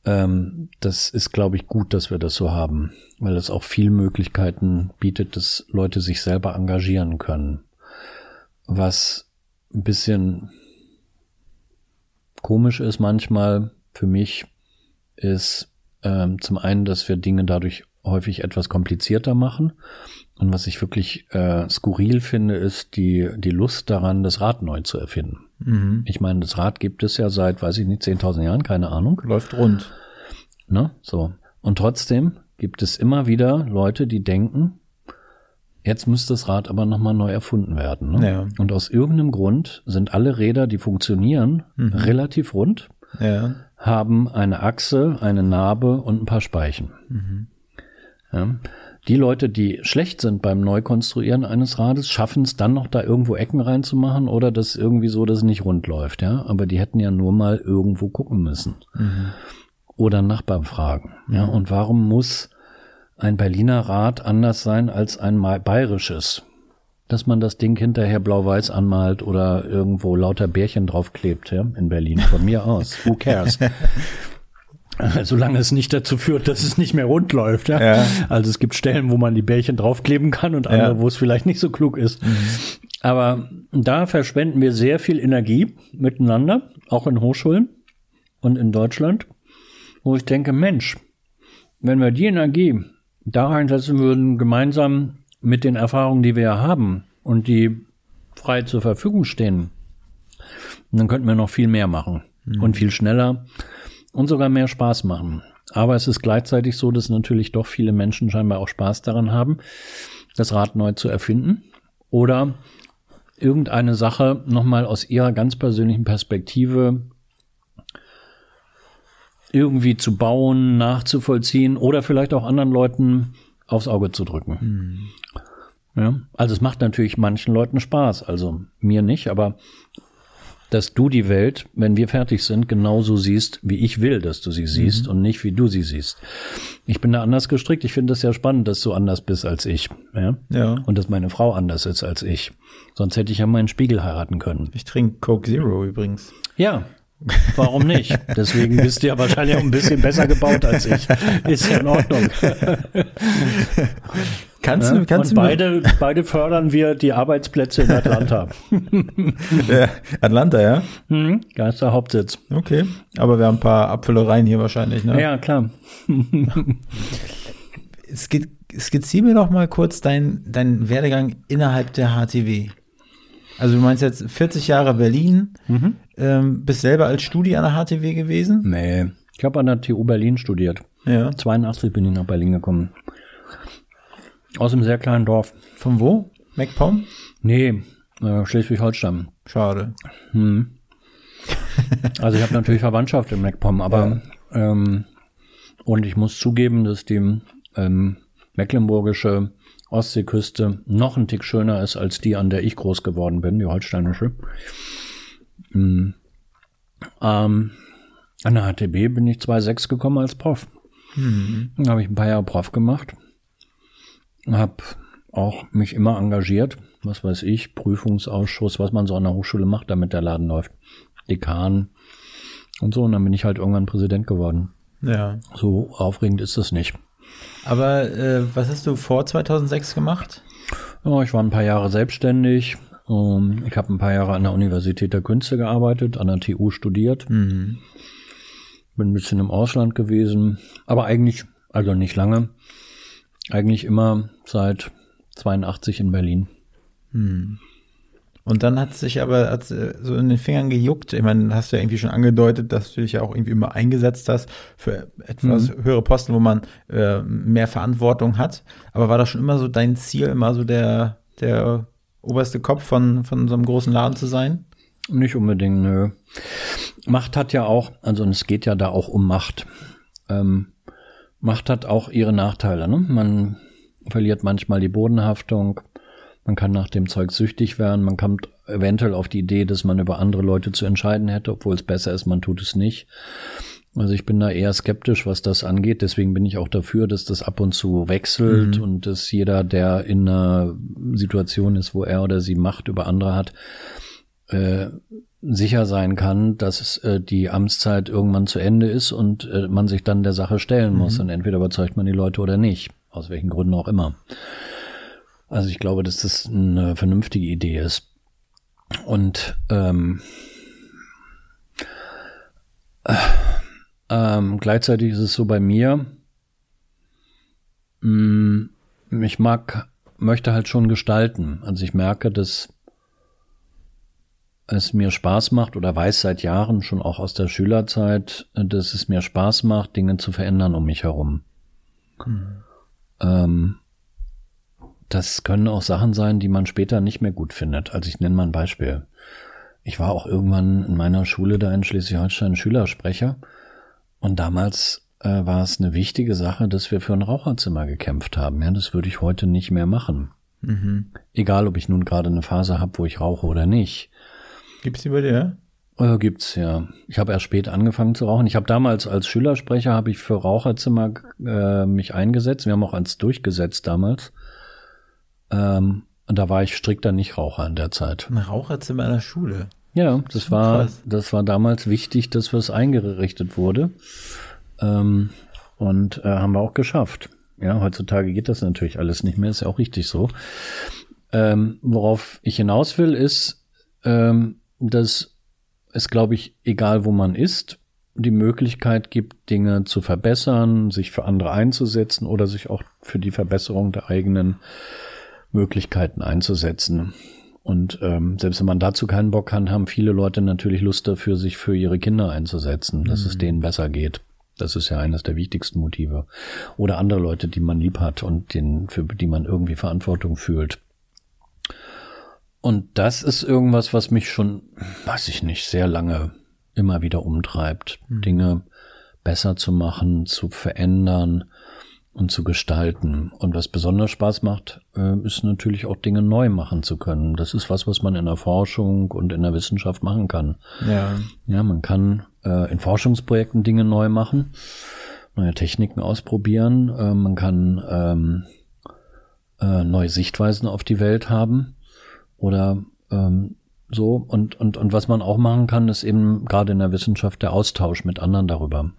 Ähm, das ist, glaube ich, gut, dass wir das so haben, weil es auch viel Möglichkeiten bietet, dass Leute sich selber engagieren können. Was ein bisschen komisch ist manchmal für mich, ist ähm, zum einen, dass wir Dinge dadurch häufig etwas komplizierter machen. Und was ich wirklich äh, skurril finde, ist die, die Lust daran, das Rad neu zu erfinden. Mhm. Ich meine, das Rad gibt es ja seit, weiß ich nicht, 10.000 Jahren, keine Ahnung. Läuft rund. Ne? So. Und trotzdem gibt es immer wieder Leute, die denken, Jetzt müsste das Rad aber nochmal neu erfunden werden. Ne? Ja. Und aus irgendeinem Grund sind alle Räder, die funktionieren, mhm. relativ rund, ja. haben eine Achse, eine Narbe und ein paar Speichen. Mhm. Ja. Die Leute, die schlecht sind beim Neukonstruieren eines Rades, schaffen es dann noch da irgendwo Ecken reinzumachen oder das irgendwie so, dass es nicht rund läuft, ja. Aber die hätten ja nur mal irgendwo gucken müssen. Mhm. Oder Nachbarn fragen. Ja. Und warum muss ein Berliner Rad anders sein als ein bayerisches. Dass man das Ding hinterher blau-weiß anmalt oder irgendwo lauter Bärchen draufklebt, ja, in Berlin. Von mir aus. Who cares? Solange es nicht dazu führt, dass es nicht mehr rund läuft. Ja? ja. Also es gibt Stellen, wo man die Bärchen draufkleben kann und andere, ja. wo es vielleicht nicht so klug ist. Mhm. Aber da verschwenden wir sehr viel Energie miteinander, auch in Hochschulen und in Deutschland, wo ich denke, Mensch, wenn wir die Energie da einsetzen würden, gemeinsam mit den Erfahrungen, die wir ja haben und die frei zur Verfügung stehen, dann könnten wir noch viel mehr machen mhm. und viel schneller und sogar mehr Spaß machen. Aber es ist gleichzeitig so, dass natürlich doch viele Menschen scheinbar auch Spaß daran haben, das Rad neu zu erfinden oder irgendeine Sache nochmal aus ihrer ganz persönlichen Perspektive irgendwie zu bauen, nachzuvollziehen oder vielleicht auch anderen Leuten aufs Auge zu drücken. Mhm. Ja, also es macht natürlich manchen Leuten Spaß, also mir nicht, aber dass du die Welt, wenn wir fertig sind, genauso siehst, wie ich will, dass du sie siehst mhm. und nicht wie du sie siehst. Ich bin da anders gestrickt. Ich finde das ja spannend, dass du anders bist als ich. Ja? ja. Und dass meine Frau anders ist als ich. Sonst hätte ich ja meinen Spiegel heiraten können. Ich trinke Coke Zero übrigens. Ja, Warum nicht? Deswegen bist du ja wahrscheinlich auch ein bisschen besser gebaut als ich. Ist ja in Ordnung. Kannst du, kannst Und du beide, beide fördern wir die Arbeitsplätze in Atlanta. ja, Atlanta, ja? Mhm, da ist der Hauptsitz. Okay, aber wir haben ein paar Abfüllereien hier wahrscheinlich, ne? Ja, klar. Skizziere mir doch mal kurz deinen dein Werdegang innerhalb der HTW. Also du meinst jetzt 40 Jahre Berlin, mhm. ähm, bist selber als Studi an der HTW gewesen? Nee, ich habe an der TU Berlin studiert. Ja. 82 bin ich nach Berlin gekommen. Aus einem sehr kleinen Dorf. Von wo? MacPom? Nee, äh, Schleswig-Holstein. Schade. Hm. Also ich habe natürlich Verwandtschaft in MacPom, aber ja. ähm, und ich muss zugeben, dass die ähm, mecklenburgische Ostseeküste noch ein Tick schöner ist als die, an der ich groß geworden bin, die holsteinische. Mhm. Ähm, an der HTB bin ich 2006 gekommen als Prof. Mhm. Dann habe ich ein paar Jahre Prof gemacht. Habe auch mich immer engagiert, was weiß ich, Prüfungsausschuss, was man so an der Hochschule macht, damit der Laden läuft. Dekan und so. Und dann bin ich halt irgendwann Präsident geworden. Ja. So aufregend ist das nicht. Aber äh, was hast du vor 2006 gemacht? Ja, ich war ein paar Jahre selbstständig. Um, ich habe ein paar Jahre an der Universität der Künste gearbeitet, an der TU studiert. Mhm. Bin ein bisschen im Ausland gewesen, aber eigentlich, also nicht lange, eigentlich immer seit 82 in Berlin. Mhm. Und dann hat es sich aber hat's äh, so in den Fingern gejuckt. Ich meine, hast du ja irgendwie schon angedeutet, dass du dich ja auch irgendwie immer eingesetzt hast für etwas mhm. höhere Posten, wo man äh, mehr Verantwortung hat. Aber war das schon immer so dein Ziel, immer so der, der oberste Kopf von, von so einem großen Laden zu sein? Nicht unbedingt, nö. Macht hat ja auch, also es geht ja da auch um Macht. Ähm, Macht hat auch ihre Nachteile. Ne? Man verliert manchmal die Bodenhaftung Man kann nach dem Zeug süchtig werden, man kommt eventuell auf die Idee, dass man über andere Leute zu entscheiden hätte, obwohl es besser ist, man tut es nicht. Also ich bin da eher skeptisch, was das angeht. Deswegen bin ich auch dafür, dass das ab und zu wechselt mhm. und dass jeder, der in einer Situation ist, wo er oder sie Macht über andere hat, äh, sicher sein kann, dass äh, die Amtszeit irgendwann zu Ende ist und äh, man sich dann der Sache stellen mhm. muss. Und entweder überzeugt man die Leute oder nicht. Aus welchen Gründen auch immer. Also ich glaube, dass das eine vernünftige Idee ist. Und ähm, äh, ähm, gleichzeitig ist es so bei mir, mh, mm, ich mag, möchte halt schon gestalten. Also ich merke, dass es mir Spaß macht oder weiß seit Jahren schon auch aus der Schülerzeit, dass es mir Spaß macht, Dinge zu verändern um mich herum. Mhm. Ähm, das können auch Sachen sein, die man später nicht mehr gut findet. Also ich nenne mal ein Beispiel. Ich war auch irgendwann in meiner Schule da in Schleswig-Holstein Schülersprecher und damals äh, war es eine wichtige Sache, dass wir für ein Raucherzimmer gekämpft haben. Ja, das würde ich heute nicht mehr machen. Mhm. Egal, ob ich nun gerade eine Phase habe, wo ich rauche oder nicht. Gibt's die bei dir? Äh, gibt's ja. Ich habe erst spät angefangen zu rauchen. Ich habe damals als Schülersprecher habe ich für Raucherzimmer äh, mich eingesetzt. Wir haben auch eins durchgesetzt damals. Ähm, und da war ich strikter Nichtraucher in der Zeit. Ein Raucherzimmer in der Schule. Ja, das, das war, krass. das war damals wichtig, dass was eingerichtet wurde. Ähm, und äh, haben wir auch geschafft. Ja, heutzutage geht das natürlich alles nicht mehr, ist ja auch richtig so. Ähm, worauf ich hinaus will, ist, ähm, dass es, glaube ich, egal wo man ist, die Möglichkeit gibt, Dinge zu verbessern, sich für andere einzusetzen oder sich auch für die Verbesserung der eigenen Möglichkeiten einzusetzen. Und ähm, selbst wenn man dazu keinen Bock hat, haben viele Leute natürlich Lust dafür, sich für ihre Kinder einzusetzen, dass mhm. es denen besser geht. Das ist ja eines der wichtigsten Motive. Oder andere Leute, die man lieb hat und den, für die man irgendwie Verantwortung fühlt. Und das ist irgendwas, was mich schon, weiß ich nicht, sehr lange immer wieder umtreibt. Mhm. Dinge besser zu machen, zu verändern, und zu gestalten. Und was besonders Spaß macht, äh, ist natürlich auch Dinge neu machen zu können. Das ist was, was man in der Forschung und in der Wissenschaft machen kann. Ja. Ja, man kann äh, in Forschungsprojekten Dinge neu machen, neue Techniken ausprobieren. Äh, man kann ähm, äh, neue Sichtweisen auf die Welt haben oder ähm, so. Und, und, und was man auch machen kann, ist eben gerade in der Wissenschaft der Austausch mit anderen darüber.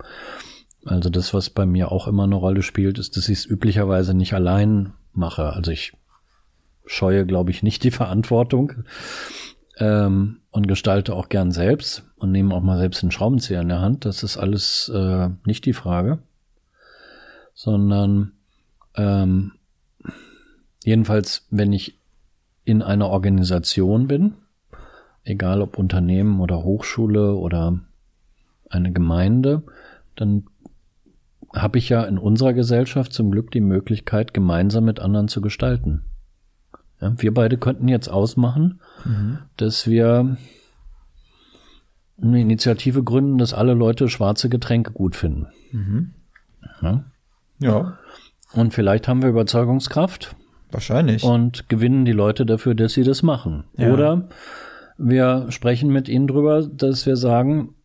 Also das, was bei mir auch immer eine Rolle spielt, ist, dass ich es üblicherweise nicht allein mache. Also ich scheue, glaube ich, nicht die Verantwortung ähm, und gestalte auch gern selbst und nehme auch mal selbst den Schraubenzieher in der Hand. Das ist alles äh, nicht die Frage, sondern ähm, jedenfalls, wenn ich in einer Organisation bin, egal ob Unternehmen oder Hochschule oder eine Gemeinde, dann habe ich ja in unserer Gesellschaft zum Glück die Möglichkeit, gemeinsam mit anderen zu gestalten. Ja, wir beide könnten jetzt ausmachen, mhm. dass wir eine Initiative gründen, dass alle Leute schwarze Getränke gut finden. Mhm. Ja. ja. Und vielleicht haben wir Überzeugungskraft. Wahrscheinlich. Und gewinnen die Leute dafür, dass sie das machen. Ja. Oder wir sprechen mit ihnen drüber, dass wir sagen,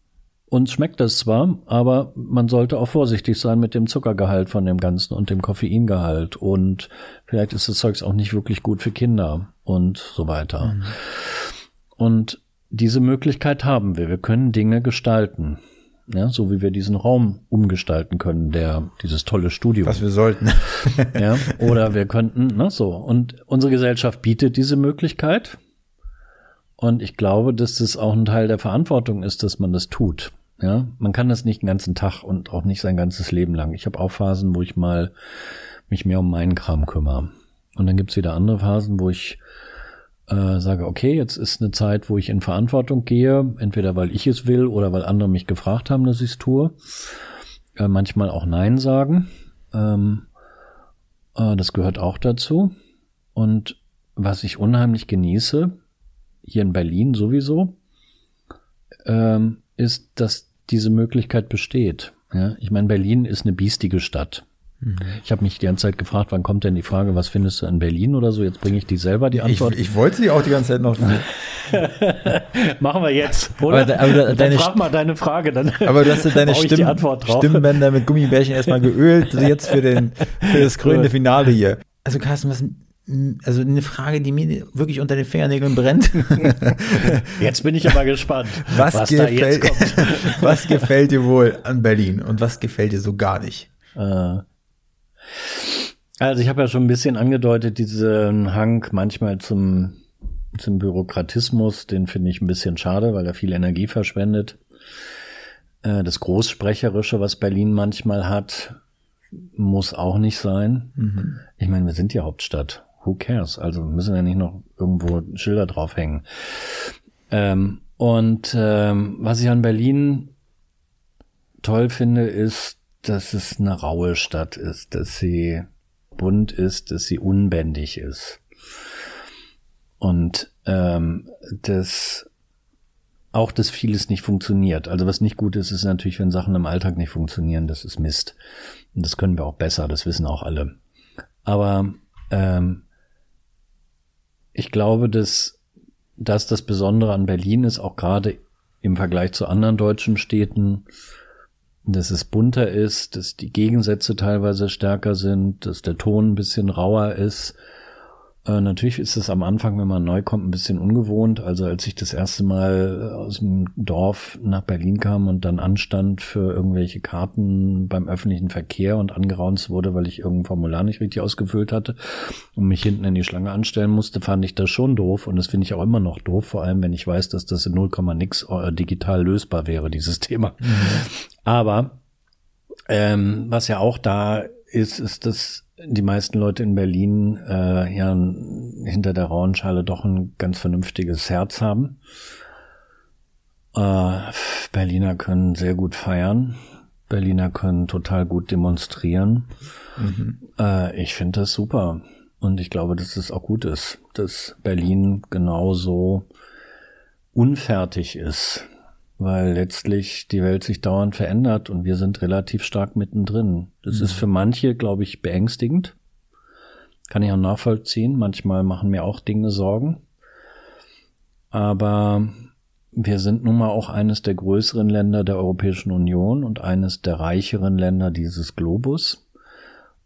uns schmeckt das zwar, aber man sollte auch vorsichtig sein mit dem Zuckergehalt von dem Ganzen und dem Koffeingehalt. Und vielleicht ist das Zeugs auch nicht wirklich gut für Kinder und so weiter. Mhm. Und diese Möglichkeit haben wir. Wir können Dinge gestalten. Ja, so wie wir diesen Raum umgestalten können, der, dieses tolle Studio. Was wir sollten. ja, oder wir könnten, ne, so. Und unsere Gesellschaft bietet diese Möglichkeit. Und ich glaube, dass das auch ein Teil der Verantwortung ist, dass man das tut. Ja, man kann das nicht den ganzen Tag und auch nicht sein ganzes Leben lang. Ich habe auch Phasen, wo ich mal mich mehr um meinen Kram kümmere. Und dann gibt's wieder andere Phasen, wo ich äh, sage, okay, jetzt ist eine Zeit, wo ich in Verantwortung gehe, entweder weil ich es will oder weil andere mich gefragt haben, dass ich es tue. Äh, manchmal auch Nein sagen. Ähm, äh, das gehört auch dazu. Und was ich unheimlich genieße, hier in Berlin sowieso, ähm, ist, dass diese Möglichkeit besteht. Ja, ich meine, Berlin ist eine biestige Stadt. Ich habe mich die ganze Zeit gefragt, wann kommt denn die Frage, was findest du in Berlin oder so? Jetzt bringe ich die selber die Ich, Antwort. ich wollte sie auch die ganze Zeit noch. Machen wir jetzt, oder? Aber, aber Dann deine, frag mal deine Frage, dann aber du hast ja deine ich Stimm, Antwort drauf. Stimmbänder mit Gummibärchen erstmal geölt, jetzt für, den, für das krönende Finale hier. Also Carsten, was, also eine Frage, die mir wirklich unter den Fingernägeln brennt. Jetzt bin ich aber gespannt, Was, was, gefällt, was gefällt dir wohl an Berlin und was gefällt dir so gar nicht? Äh, Also ich habe ja schon ein bisschen angedeutet, diesen Hang manchmal zum, zum Bürokratismus, den finde ich ein bisschen schade, weil er viel Energie verschwendet. Äh, Das Großsprecherische, was Berlin manchmal hat, muss auch nicht sein. Ich meine, wir sind die Hauptstadt. Who cares? Also müssen wir nicht noch irgendwo Schilder draufhängen. Ähm, und ähm, was ich an Berlin toll finde, ist, dass es eine raue Stadt ist, dass sie bunt ist, dass sie unbändig ist. Und ähm, dass auch dass vieles nicht funktioniert. Also was nicht gut ist, ist natürlich, wenn Sachen im Alltag nicht funktionieren, das ist Mist. Und das können wir auch besser, das wissen auch alle. Aber ähm, ich glaube, dass, dass das Besondere an Berlin ist, auch gerade im Vergleich zu anderen deutschen Städten, dass es bunter ist, dass die Gegensätze teilweise stärker sind, dass der Ton ein bisschen rauer ist. Äh, natürlich ist es am Anfang, wenn man neu kommt, ein bisschen ungewohnt. Also als ich das erste Mal aus dem Dorf nach Berlin kam und dann anstand für irgendwelche Karten beim öffentlichen Verkehr und angeraunzt wurde, weil ich irgendein Formular nicht richtig ausgefüllt hatte und mich hinten in die Schlange anstellen musste, fand ich das schon doof. Und das finde ich auch immer noch doof, vor allem wenn ich weiß, dass das in 0, nix äh, digital lösbar wäre, dieses Thema. Aber ähm, was ja auch da ist, ist, dass die meisten Leute in Berlin äh, ja hinter der rauen Schale doch ein ganz vernünftiges Herz haben. Äh, Berliner können sehr gut feiern. Berliner können total gut demonstrieren. Äh, ich finde das super. Und ich glaube, dass es auch gut ist, dass Berlin genauso unfertig ist weil letztlich die Welt sich dauernd verändert und wir sind relativ stark mittendrin. Das ist für manche, glaube ich, beängstigend. Kann ich auch nachvollziehen. Manchmal machen mir auch Dinge Sorgen. Aber wir sind nun mal auch eines der größeren Länder der Europäischen Union und eines der reicheren Länder dieses Globus.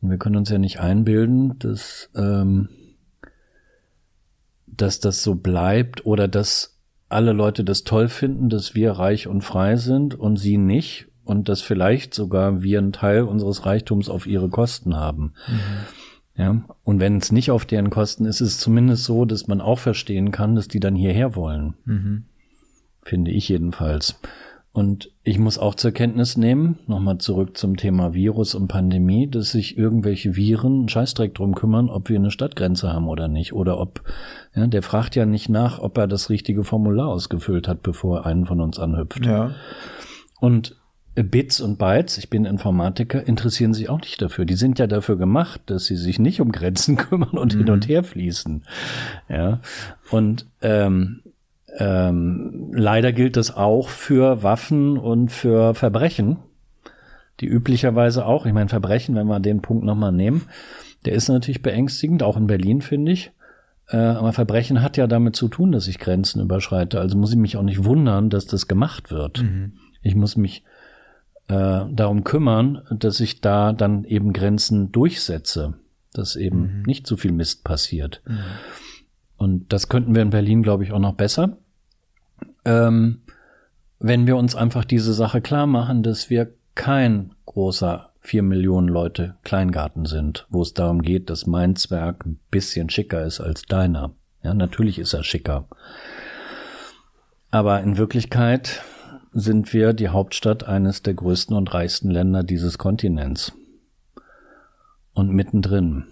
Und wir können uns ja nicht einbilden, dass, ähm, dass das so bleibt oder dass alle Leute das toll finden, dass wir reich und frei sind und sie nicht und dass vielleicht sogar wir einen Teil unseres Reichtums auf ihre Kosten haben. Ja, und wenn es nicht auf deren Kosten ist, ist es zumindest so, dass man auch verstehen kann, dass die dann hierher wollen. Finde ich jedenfalls. Und ich muss auch zur Kenntnis nehmen, nochmal zurück zum Thema Virus und Pandemie, dass sich irgendwelche Viren einen Scheißdreck drum kümmern, ob wir eine Stadtgrenze haben oder nicht. Oder ob, ja, der fragt ja nicht nach, ob er das richtige Formular ausgefüllt hat, bevor er einen von uns anhüpft. Ja. Und Bits und Bytes, ich bin Informatiker, interessieren sich auch nicht dafür. Die sind ja dafür gemacht, dass sie sich nicht um Grenzen kümmern und hin und her fließen. Ja. Und ähm, ähm, leider gilt das auch für Waffen und für Verbrechen, die üblicherweise auch, ich meine Verbrechen, wenn wir den Punkt nochmal nehmen, der ist natürlich beängstigend, auch in Berlin finde ich. Äh, aber Verbrechen hat ja damit zu tun, dass ich Grenzen überschreite. Also muss ich mich auch nicht wundern, dass das gemacht wird. Ich muss mich äh, darum kümmern, dass ich da dann eben Grenzen durchsetze, dass eben nicht so viel Mist passiert. Und das könnten wir in Berlin, glaube ich, auch noch besser. Ähm, wenn wir uns einfach diese Sache klar machen, dass wir kein großer vier Millionen Leute Kleingarten sind, wo es darum geht, dass mein Zwerg ein bisschen schicker ist als deiner. Ja, natürlich ist er schicker. Aber in Wirklichkeit sind wir die Hauptstadt eines der größten und reichsten Länder dieses Kontinents. Und mittendrin.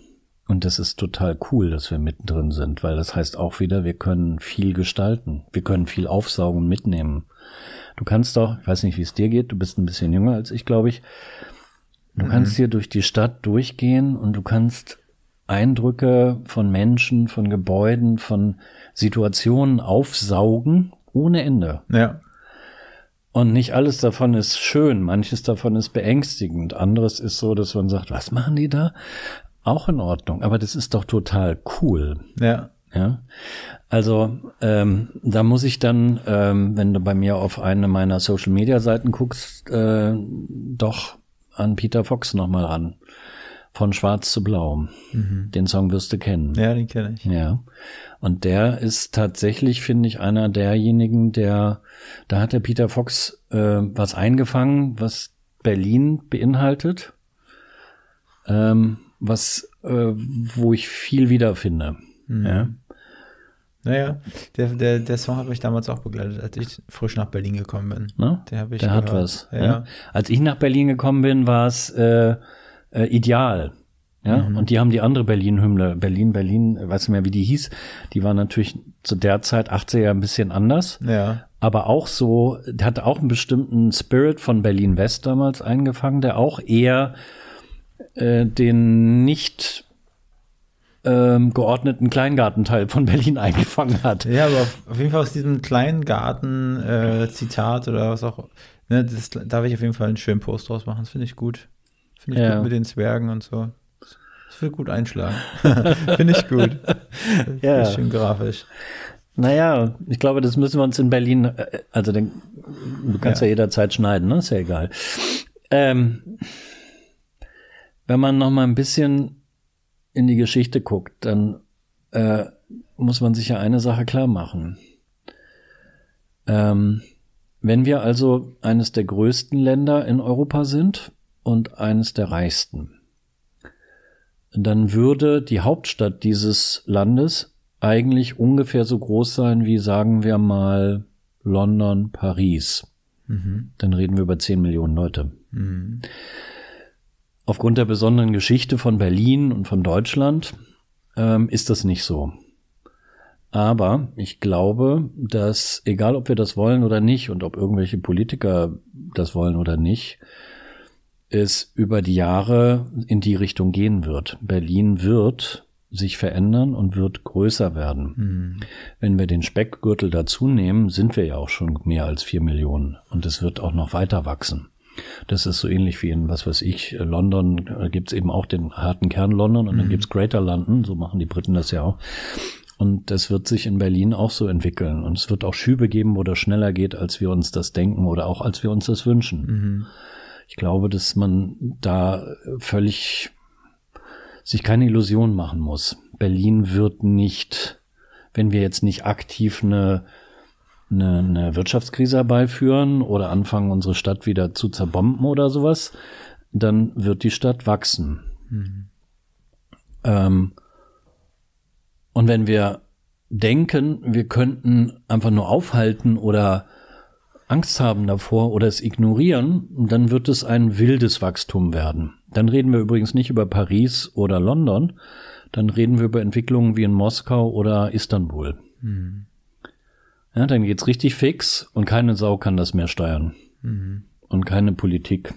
Und das ist total cool, dass wir mittendrin sind, weil das heißt auch wieder, wir können viel gestalten. Wir können viel aufsaugen und mitnehmen. Du kannst doch, ich weiß nicht, wie es dir geht, du bist ein bisschen jünger als ich, glaube ich. Du kannst hier durch die Stadt durchgehen und du kannst Eindrücke von Menschen, von Gebäuden, von Situationen aufsaugen ohne Ende. Ja. Und nicht alles davon ist schön, manches davon ist beängstigend, anderes ist so, dass man sagt, was machen die da? Auch in Ordnung, aber das ist doch total cool. Ja. Ja, also ähm, da muss ich dann, ähm, wenn du bei mir auf eine meiner Social Media Seiten guckst, äh, doch an Peter Fox nochmal ran. Von Schwarz zu Blau. Mhm. Den Song wirst du kennen. Ja, den kenne ich. Ja. Und der ist tatsächlich, finde ich, einer derjenigen, der, da hat der Peter Fox äh, was eingefangen, was Berlin beinhaltet, ähm, was, äh, wo ich viel wiederfinde. Mhm. Ja. Naja, der, der, der Song hat mich damals auch begleitet, als ich frisch nach Berlin gekommen bin. Ne? Der, hab ich der hat was. Ja. ja. Als ich nach Berlin gekommen bin, war es äh, äh, ideal. Ja, mhm. und die haben die andere Berlin-Hymne, Berlin, Berlin, weiß nicht mehr, wie die hieß. Die war natürlich zu der Zeit 80er ein bisschen anders. Ja. Aber auch so, hatte auch einen bestimmten Spirit von Berlin West damals eingefangen, der auch eher äh, den nicht ähm, geordneten Kleingartenteil von Berlin eingefangen hat. Ja, aber auf, jeden Fall aus diesem Kleingarten-Zitat äh, oder was auch, ne, das darf ich auf jeden Fall einen schönen Post draus machen. Das finde ich gut. Finde ich ja. gut mit den Zwergen und so. Das will gut einschlagen. finde ich gut. ja. Schön grafisch. Naja, ich glaube, das müssen wir uns in Berlin, äh, also den, du kannst ja. ja jederzeit schneiden, ne? Ist ja egal. Ähm, wenn man noch mal ein bisschen in die Geschichte guckt, dann äh, muss man sich ja eine Sache klar machen. Ähm, wenn wir also eines der größten Länder in Europa sind und eines der reichsten, dann würde die Hauptstadt dieses Landes eigentlich ungefähr so groß sein wie, sagen wir mal, London, Paris. Mhm. Dann reden wir über 10 Millionen Leute. Mhm. Aufgrund der besonderen Geschichte von Berlin und von Deutschland ähm, ist das nicht so. Aber ich glaube, dass egal ob wir das wollen oder nicht und ob irgendwelche Politiker das wollen oder nicht, es über die Jahre in die Richtung gehen wird. Berlin wird sich verändern und wird größer werden. Mhm. Wenn wir den Speckgürtel dazu nehmen, sind wir ja auch schon mehr als vier Millionen und es wird auch noch weiter wachsen. Das ist so ähnlich wie in, was weiß ich, London äh, gibt's eben auch den harten Kern London und mhm. dann gibt's Greater London, so machen die Briten das ja auch. Und das wird sich in Berlin auch so entwickeln. Und es wird auch Schübe geben, wo das schneller geht, als wir uns das denken oder auch als wir uns das wünschen. Mhm. Ich glaube, dass man da völlig sich keine Illusion machen muss. Berlin wird nicht, wenn wir jetzt nicht aktiv eine eine, eine Wirtschaftskrise herbeiführen oder anfangen, unsere Stadt wieder zu zerbomben oder sowas, dann wird die Stadt wachsen. Mhm. Ähm, und wenn wir denken, wir könnten einfach nur aufhalten oder Angst haben davor oder es ignorieren, dann wird es ein wildes Wachstum werden. Dann reden wir übrigens nicht über Paris oder London, dann reden wir über Entwicklungen wie in Moskau oder Istanbul. Mhm. Ja, dann geht's richtig fix und keine Sau kann das mehr steuern. Mhm. Und keine Politik.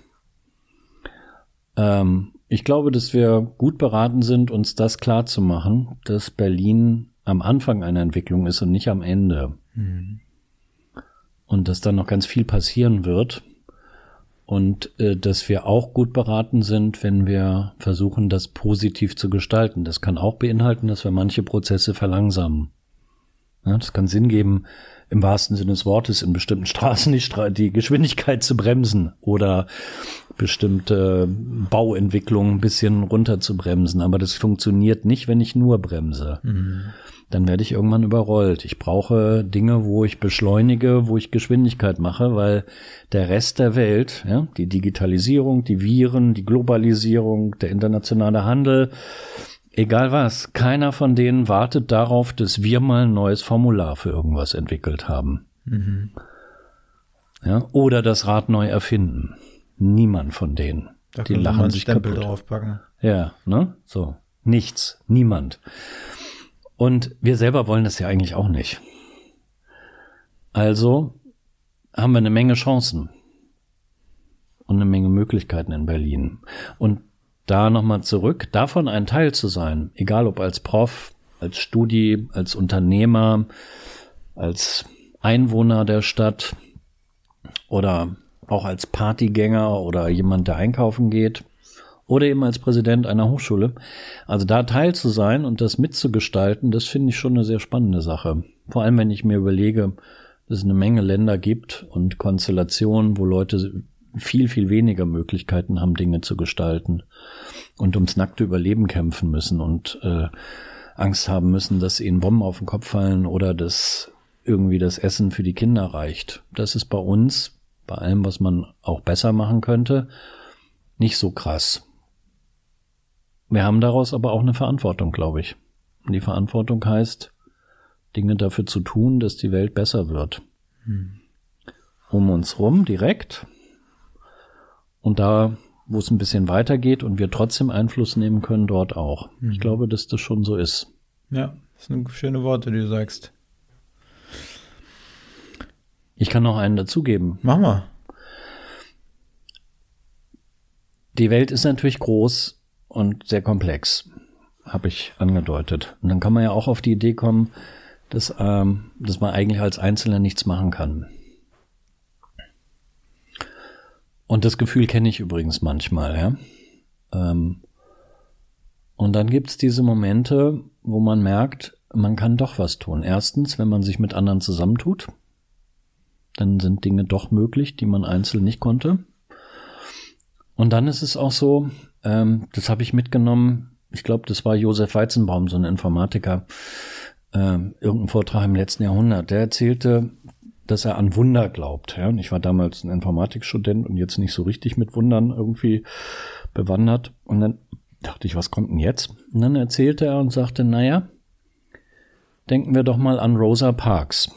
Ähm, ich glaube, dass wir gut beraten sind, uns das klar zu machen, dass Berlin am Anfang einer Entwicklung ist und nicht am Ende. Mhm. Und dass dann noch ganz viel passieren wird. Und äh, dass wir auch gut beraten sind, wenn wir versuchen, das positiv zu gestalten. Das kann auch beinhalten, dass wir manche Prozesse verlangsamen. Das kann Sinn geben, im wahrsten Sinne des Wortes in bestimmten Straßen die, Stra die Geschwindigkeit zu bremsen oder bestimmte Bauentwicklungen ein bisschen runter zu bremsen. Aber das funktioniert nicht, wenn ich nur bremse. Mhm. Dann werde ich irgendwann überrollt. Ich brauche Dinge, wo ich beschleunige, wo ich Geschwindigkeit mache, weil der Rest der Welt, ja, die Digitalisierung, die Viren, die Globalisierung, der internationale Handel, Egal was, keiner von denen wartet darauf, dass wir mal ein neues Formular für irgendwas entwickelt haben. Mhm. Ja, oder das Rad neu erfinden. Niemand von denen. Da die lachen sich Stempel kaputt. draufpacken. Ja, ne? So. Nichts. Niemand. Und wir selber wollen das ja eigentlich auch nicht. Also haben wir eine Menge Chancen und eine Menge Möglichkeiten in Berlin. Und da nochmal zurück, davon ein Teil zu sein, egal ob als Prof, als Studi, als Unternehmer, als Einwohner der Stadt oder auch als Partygänger oder jemand, der einkaufen geht oder eben als Präsident einer Hochschule. Also da teil zu sein und das mitzugestalten, das finde ich schon eine sehr spannende Sache. Vor allem, wenn ich mir überlege, dass es eine Menge Länder gibt und Konstellationen, wo Leute viel, viel weniger Möglichkeiten haben, Dinge zu gestalten und ums nackte Überleben kämpfen müssen und äh, Angst haben müssen, dass ihnen Bomben auf den Kopf fallen oder dass irgendwie das Essen für die Kinder reicht. Das ist bei uns, bei allem, was man auch besser machen könnte, nicht so krass. Wir haben daraus aber auch eine Verantwortung, glaube ich. Und die Verantwortung heißt, Dinge dafür zu tun, dass die Welt besser wird. Hm. Um uns rum direkt. Und da, wo es ein bisschen weitergeht und wir trotzdem Einfluss nehmen können, dort auch. Hm. Ich glaube, dass das schon so ist. Ja, das sind schöne Worte, die du sagst. Ich kann noch einen dazugeben. Mach mal. Die Welt ist natürlich groß und sehr komplex, habe ich angedeutet. Und dann kann man ja auch auf die Idee kommen, dass, ähm, dass man eigentlich als Einzelner nichts machen kann. Und das Gefühl kenne ich übrigens manchmal, ja. Ähm, und dann gibt's diese Momente, wo man merkt, man kann doch was tun. Erstens, wenn man sich mit anderen zusammentut, dann sind Dinge doch möglich, die man einzeln nicht konnte. Und dann ist es auch so, ähm, das habe ich mitgenommen, ich glaube, das war Josef Weizenbaum, so ein Informatiker, äh, irgendein Vortrag im letzten Jahrhundert, der erzählte, dass er an Wunder glaubt. Ja? Und ich war damals ein Informatikstudent und jetzt nicht so richtig mit Wundern irgendwie bewandert. Und dann dachte ich, was kommt denn jetzt? Und dann erzählte er und sagte, naja, denken wir doch mal an Rosa Parks.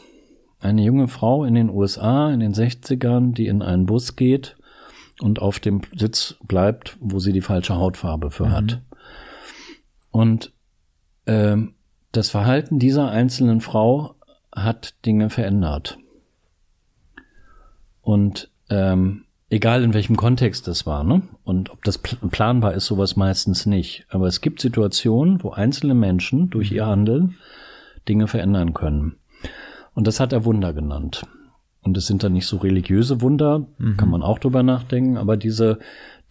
Eine junge Frau in den USA in den 60ern, die in einen Bus geht und auf dem Sitz bleibt, wo sie die falsche Hautfarbe für mhm. hat. Und ähm, das Verhalten dieser einzelnen Frau hat Dinge verändert. Und ähm, egal in welchem Kontext das war, ne? Und ob das planbar ist, sowas meistens nicht. Aber es gibt Situationen, wo einzelne Menschen durch ihr Handeln Dinge verändern können. Und das hat er Wunder genannt. Und es sind dann nicht so religiöse Wunder, mhm. kann man auch drüber nachdenken, aber diese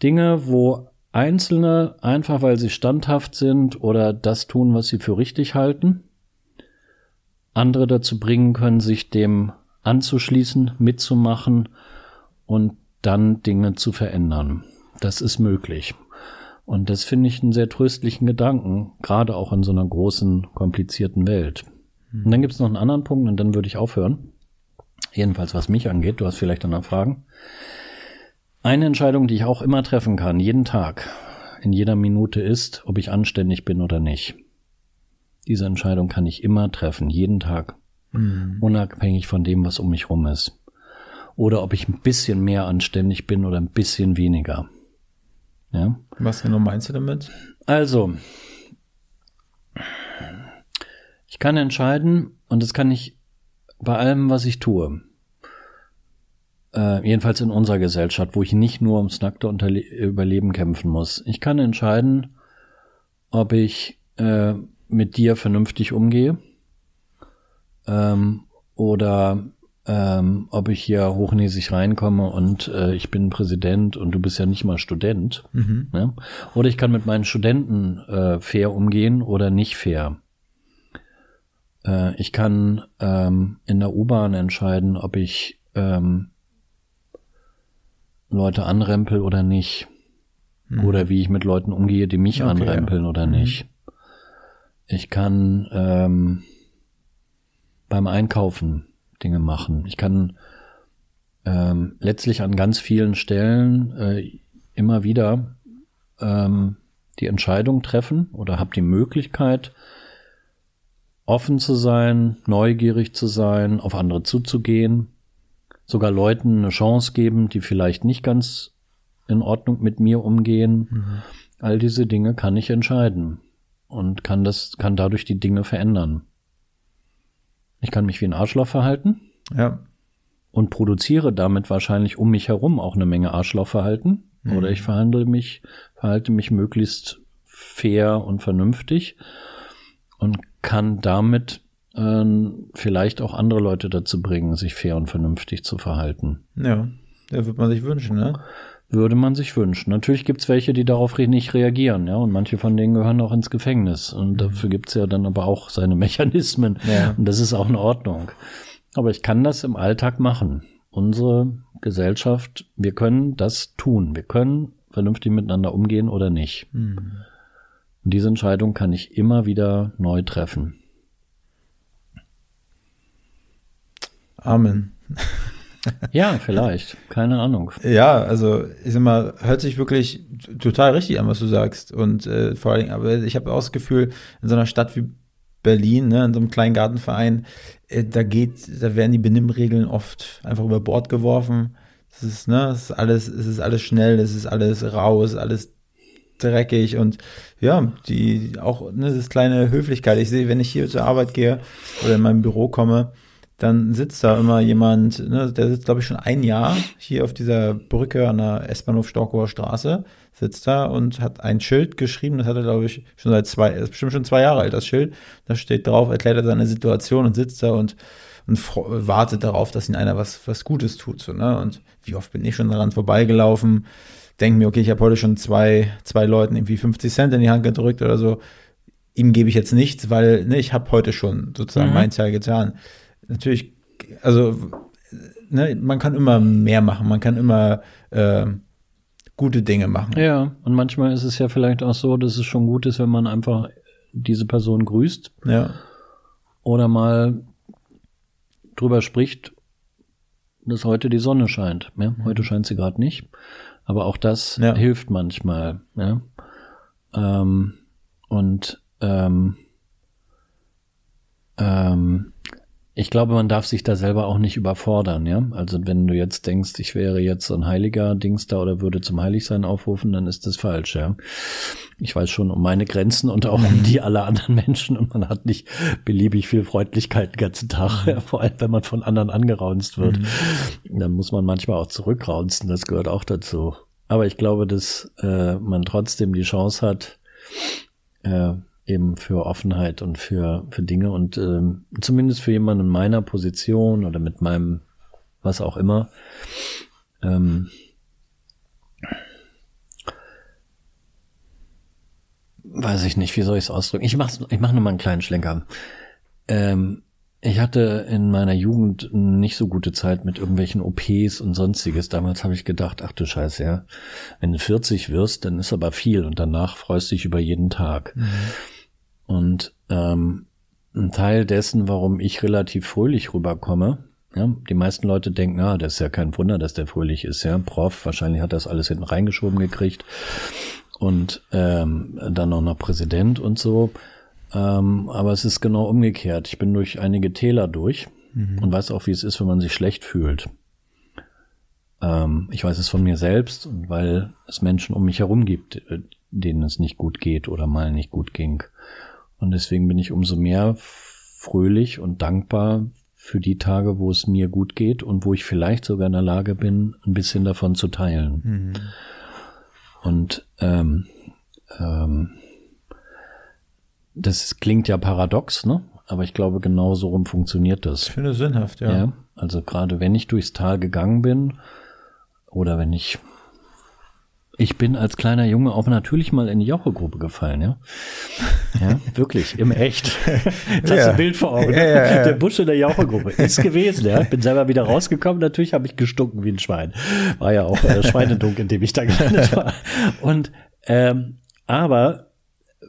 Dinge, wo Einzelne, einfach weil sie standhaft sind oder das tun, was sie für richtig halten, andere dazu bringen können, sich dem anzuschließen, mitzumachen und dann Dinge zu verändern. Das ist möglich. Und das finde ich einen sehr tröstlichen Gedanken, gerade auch in so einer großen, komplizierten Welt. Und dann gibt es noch einen anderen Punkt und dann würde ich aufhören. Jedenfalls was mich angeht, du hast vielleicht noch Fragen. Eine Entscheidung, die ich auch immer treffen kann, jeden Tag, in jeder Minute ist, ob ich anständig bin oder nicht. Diese Entscheidung kann ich immer treffen, jeden Tag. Mhm. Unabhängig von dem, was um mich rum ist. Oder ob ich ein bisschen mehr anständig bin oder ein bisschen weniger. Ja? Was genau meinst du damit? Also, ich kann entscheiden, und das kann ich bei allem, was ich tue äh, jedenfalls in unserer Gesellschaft, wo ich nicht nur ums nackte Unterle Überleben kämpfen muss. Ich kann entscheiden, ob ich äh, mit dir vernünftig umgehe ähm, oder ähm, ob ich hier hochnäsig reinkomme und äh, ich bin Präsident und du bist ja nicht mal Student. Mhm. Ne? Oder ich kann mit meinen Studenten äh, fair umgehen oder nicht fair. Äh, ich kann ähm, in der U-Bahn entscheiden, ob ich ähm, Leute anrempel oder nicht. Mhm. Oder wie ich mit Leuten umgehe, die mich okay, anrempeln oder mhm. nicht. Ich kann ähm, beim Einkaufen Dinge machen. Ich kann ähm, letztlich an ganz vielen Stellen äh, immer wieder ähm, die Entscheidung treffen oder habe die Möglichkeit, offen zu sein, neugierig zu sein, auf andere zuzugehen, sogar Leuten eine Chance geben, die vielleicht nicht ganz in Ordnung mit mir umgehen. Mhm. All diese Dinge kann ich entscheiden und kann das, kann dadurch die Dinge verändern. Ich kann mich wie ein Arschloch verhalten. Ja. Und produziere damit wahrscheinlich um mich herum auch eine Menge Arschlochverhalten. Mhm. Oder ich verhandle mich, verhalte mich möglichst fair und vernünftig und kann damit äh, vielleicht auch andere Leute dazu bringen, sich fair und vernünftig zu verhalten. Ja, da würde man sich wünschen, ne? Würde man sich wünschen. Natürlich gibt's welche, die darauf nicht reagieren, ja, und manche von denen gehören auch ins Gefängnis. Und dafür gibt's ja dann aber auch seine Mechanismen. Ja. Und das ist auch in Ordnung. Aber ich kann das im Alltag machen. Unsere Gesellschaft, wir können das tun. Wir können vernünftig miteinander umgehen oder nicht. Und diese Entscheidung kann ich immer wieder neu treffen. Amen. Ja, vielleicht. Keine Ahnung. Ja, also ich sag mal, hört sich wirklich total richtig an, was du sagst. Und äh, vor allen Dingen, aber ich habe auch das Gefühl, in so einer Stadt wie Berlin, ne, in so einem kleinen Gartenverein, äh, da geht, da werden die Benimmregeln oft einfach über Bord geworfen. Das ist, ne, das ist alles, es ist alles schnell, es ist alles rau, es ist alles dreckig und ja, die auch ne, das kleine Höflichkeit. Ich sehe, wenn ich hier zur Arbeit gehe oder in mein Büro komme, dann sitzt da immer jemand, ne, der sitzt, glaube ich, schon ein Jahr hier auf dieser Brücke an der S-Bahnhof Storkower Straße, sitzt da und hat ein Schild geschrieben, das hat er, glaube ich, schon seit zwei, ist bestimmt schon zwei Jahre alt, das Schild. Da steht drauf, erklärt er seine Situation und sitzt da und, und wartet darauf, dass ihn einer was, was Gutes tut. So, ne? Und wie oft bin ich schon daran vorbeigelaufen, denke mir, okay, ich habe heute schon zwei, zwei Leuten irgendwie 50 Cent in die Hand gedrückt oder so. Ihm gebe ich jetzt nichts, weil ne, ich habe heute schon sozusagen Mhm. mein Teil getan. Natürlich, also ne, man kann immer mehr machen, man kann immer äh, gute Dinge machen. Ja, und manchmal ist es ja vielleicht auch so, dass es schon gut ist, wenn man einfach diese Person grüßt Ja, oder mal drüber spricht, dass heute die Sonne scheint. Ja, heute scheint sie gerade nicht, aber auch das Ja. hilft manchmal. Ja? Ähm, und ähm, ähm, ich glaube, man darf sich da selber auch nicht überfordern, ja. Also wenn du jetzt denkst, ich wäre jetzt so ein heiliger Dings da oder würde zum Heiligsein aufrufen, dann ist das falsch, ja. Ich weiß schon um meine Grenzen und auch um die aller anderen Menschen und man hat nicht beliebig viel Freundlichkeit den ganzen Tag, ja, vor allem wenn man von anderen angeraunzt wird. Dann muss man manchmal auch zurückraunzen, das gehört auch dazu. Aber ich glaube, dass äh, man trotzdem die Chance hat, äh, eben für Offenheit und für, für Dinge und ähm, zumindest für jemanden in meiner Position oder mit meinem was auch immer, ähm, weiß ich nicht, wie soll ich es ausdrücken? Ich mach's, ich mache nur mal einen kleinen Schlenker. Ähm, ich hatte in meiner Jugend nicht so gute Zeit mit irgendwelchen OPs und sonstiges. Damals habe ich gedacht, ach du Scheiße, ja, wenn du 40 wirst, dann ist aber viel und danach freust du dich über jeden Tag. Und ähm, ein Teil dessen, warum ich relativ fröhlich rüberkomme, ja, die meisten Leute denken, ah, das ist ja kein Wunder, dass der fröhlich ist, ja, Prof, wahrscheinlich hat das alles hinten reingeschoben gekriegt und ähm, dann auch noch Präsident und so. Ähm, aber es ist genau umgekehrt. Ich bin durch einige Täler durch und weiß auch, wie es ist, wenn man sich schlecht fühlt. Ähm, ich weiß es von mir selbst und weil es Menschen um mich herum gibt, äh, denen es nicht gut geht oder mal nicht gut ging. Und deswegen bin ich umso mehr fröhlich und dankbar für die Tage, wo es mir gut geht und wo ich vielleicht sogar in der Lage bin, ein bisschen davon zu teilen. Und ähm, ähm, das klingt ja paradox, ne? Aber ich glaube, genau so rum funktioniert das. ich finde es sinnhaft, ja. Ja. Also gerade wenn ich durchs Tal gegangen bin oder wenn ich ich bin als kleiner Junge auch natürlich mal in die Jauchegruppe gefallen, ja. Ja, wirklich, im Echt. Hast du Ja. ein Bild vor Augen. Ja, ja, ja. Der Busch in der Jauchegruppe ist gewesen, ja. Bin selber wieder rausgekommen. Natürlich habe ich gestunken wie ein Schwein. War ja auch äh, Schweinedunk, in dem ich da gelandet war. Und ähm, aber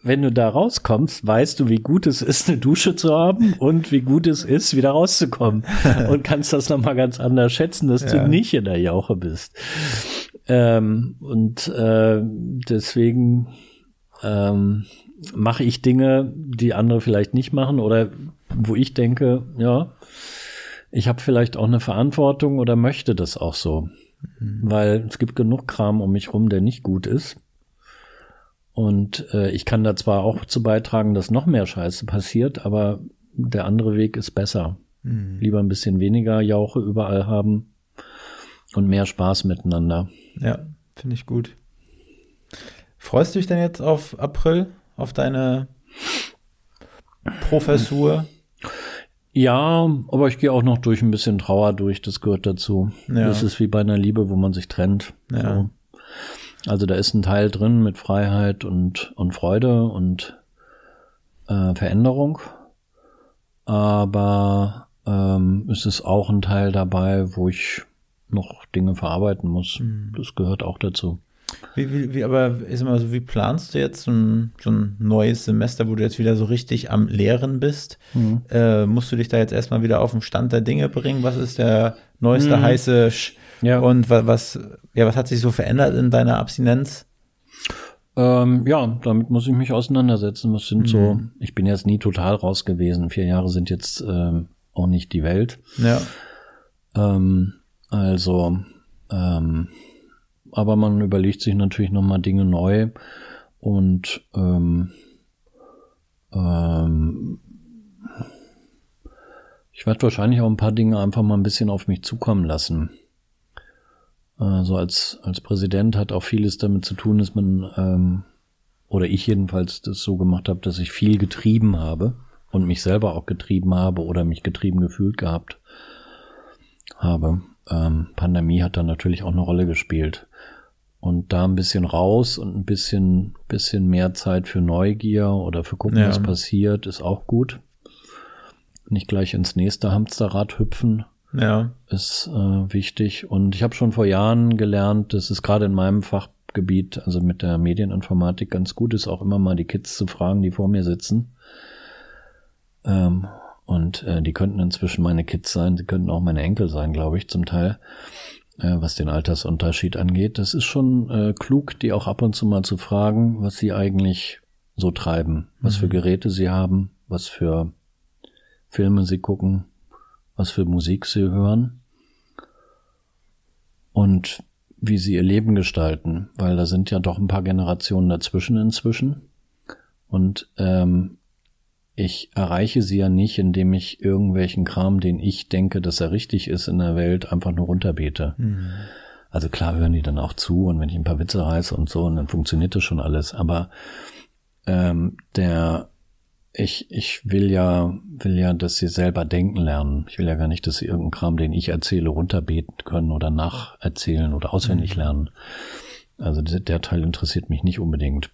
wenn du da rauskommst, weißt du, wie gut es ist, eine Dusche zu haben und wie gut es ist, wieder rauszukommen. Und kannst das nochmal ganz anders schätzen, dass Ja. du nicht in der Jauche bist. Ähm, und äh, deswegen ähm, mache ich Dinge, die andere vielleicht nicht machen oder wo ich denke, ja, ich habe vielleicht auch eine Verantwortung oder möchte das auch so. Weil es gibt genug Kram um mich rum, der nicht gut ist. Und äh, ich kann da zwar auch zu beitragen, dass noch mehr Scheiße passiert, aber der andere Weg ist besser. Lieber ein bisschen weniger Jauche überall haben und mehr Spaß miteinander. Ja, finde ich gut. Freust du dich denn jetzt auf April, auf deine Professur? Ja, aber ich gehe auch noch durch ein bisschen Trauer durch, das gehört dazu. Ja. Das ist wie bei einer Liebe, wo man sich trennt. Ja. So. Also da ist ein Teil drin mit Freiheit und, und Freude und äh, Veränderung. Aber ähm, es ist auch ein Teil dabei, wo ich noch Dinge verarbeiten muss. Mhm. Das gehört auch dazu. Wie, wie, wie, aber ist immer so, wie planst du jetzt so ein, so ein neues Semester, wo du jetzt wieder so richtig am Lehren bist? Äh, musst du dich da jetzt erstmal wieder auf den Stand der Dinge bringen? Was ist der neueste heiße Sch Ja. und was, was, ja, was hat sich so verändert in deiner Abstinenz? Ähm, ja, damit muss ich mich auseinandersetzen. Was sind so, ich bin jetzt nie total raus gewesen. Vier Jahre sind jetzt ähm, auch nicht die Welt. Ja. Ähm, also, ähm, aber man überlegt sich natürlich nochmal Dinge neu und ähm, ähm, ich werde wahrscheinlich auch ein paar Dinge einfach mal ein bisschen auf mich zukommen lassen. Also als, als Präsident hat auch vieles damit zu tun, dass man, ähm, oder ich jedenfalls das so gemacht habe, dass ich viel getrieben habe und mich selber auch getrieben habe oder mich getrieben gefühlt gehabt habe. Ähm, Pandemie hat da natürlich auch eine Rolle gespielt. Und da ein bisschen raus und ein bisschen, bisschen mehr Zeit für Neugier oder für gucken, Ja. was passiert, ist auch gut. Nicht gleich ins nächste Hamsterrad hüpfen Ja. ist äh, wichtig. Und ich habe schon vor Jahren gelernt, dass es gerade in meinem Fachgebiet, also mit der Medieninformatik, ganz gut ist, auch immer mal die Kids zu fragen, die vor mir sitzen. Ähm, und äh, die könnten inzwischen meine Kids sein, sie könnten auch meine Enkel sein, glaube ich, zum Teil, äh, was den Altersunterschied angeht. Das ist schon äh, klug, die auch ab und zu mal zu fragen, was sie eigentlich so treiben, was für Geräte sie haben, was für Filme sie gucken, was für Musik sie hören und wie sie ihr Leben gestalten, weil da sind ja doch ein paar Generationen dazwischen inzwischen. Und ähm, ich erreiche sie ja nicht, indem ich irgendwelchen Kram, den ich denke, dass er richtig ist in der Welt, einfach nur runterbete. Also klar hören die dann auch zu und wenn ich ein paar Witze reiße und so, und dann funktioniert das schon alles. Aber ähm, der ich, ich will ja, will ja, dass sie selber denken lernen. Ich will ja gar nicht, dass sie irgendeinen Kram, den ich erzähle, runterbeten können oder nacherzählen oder auswendig lernen. Also der Teil interessiert mich nicht unbedingt.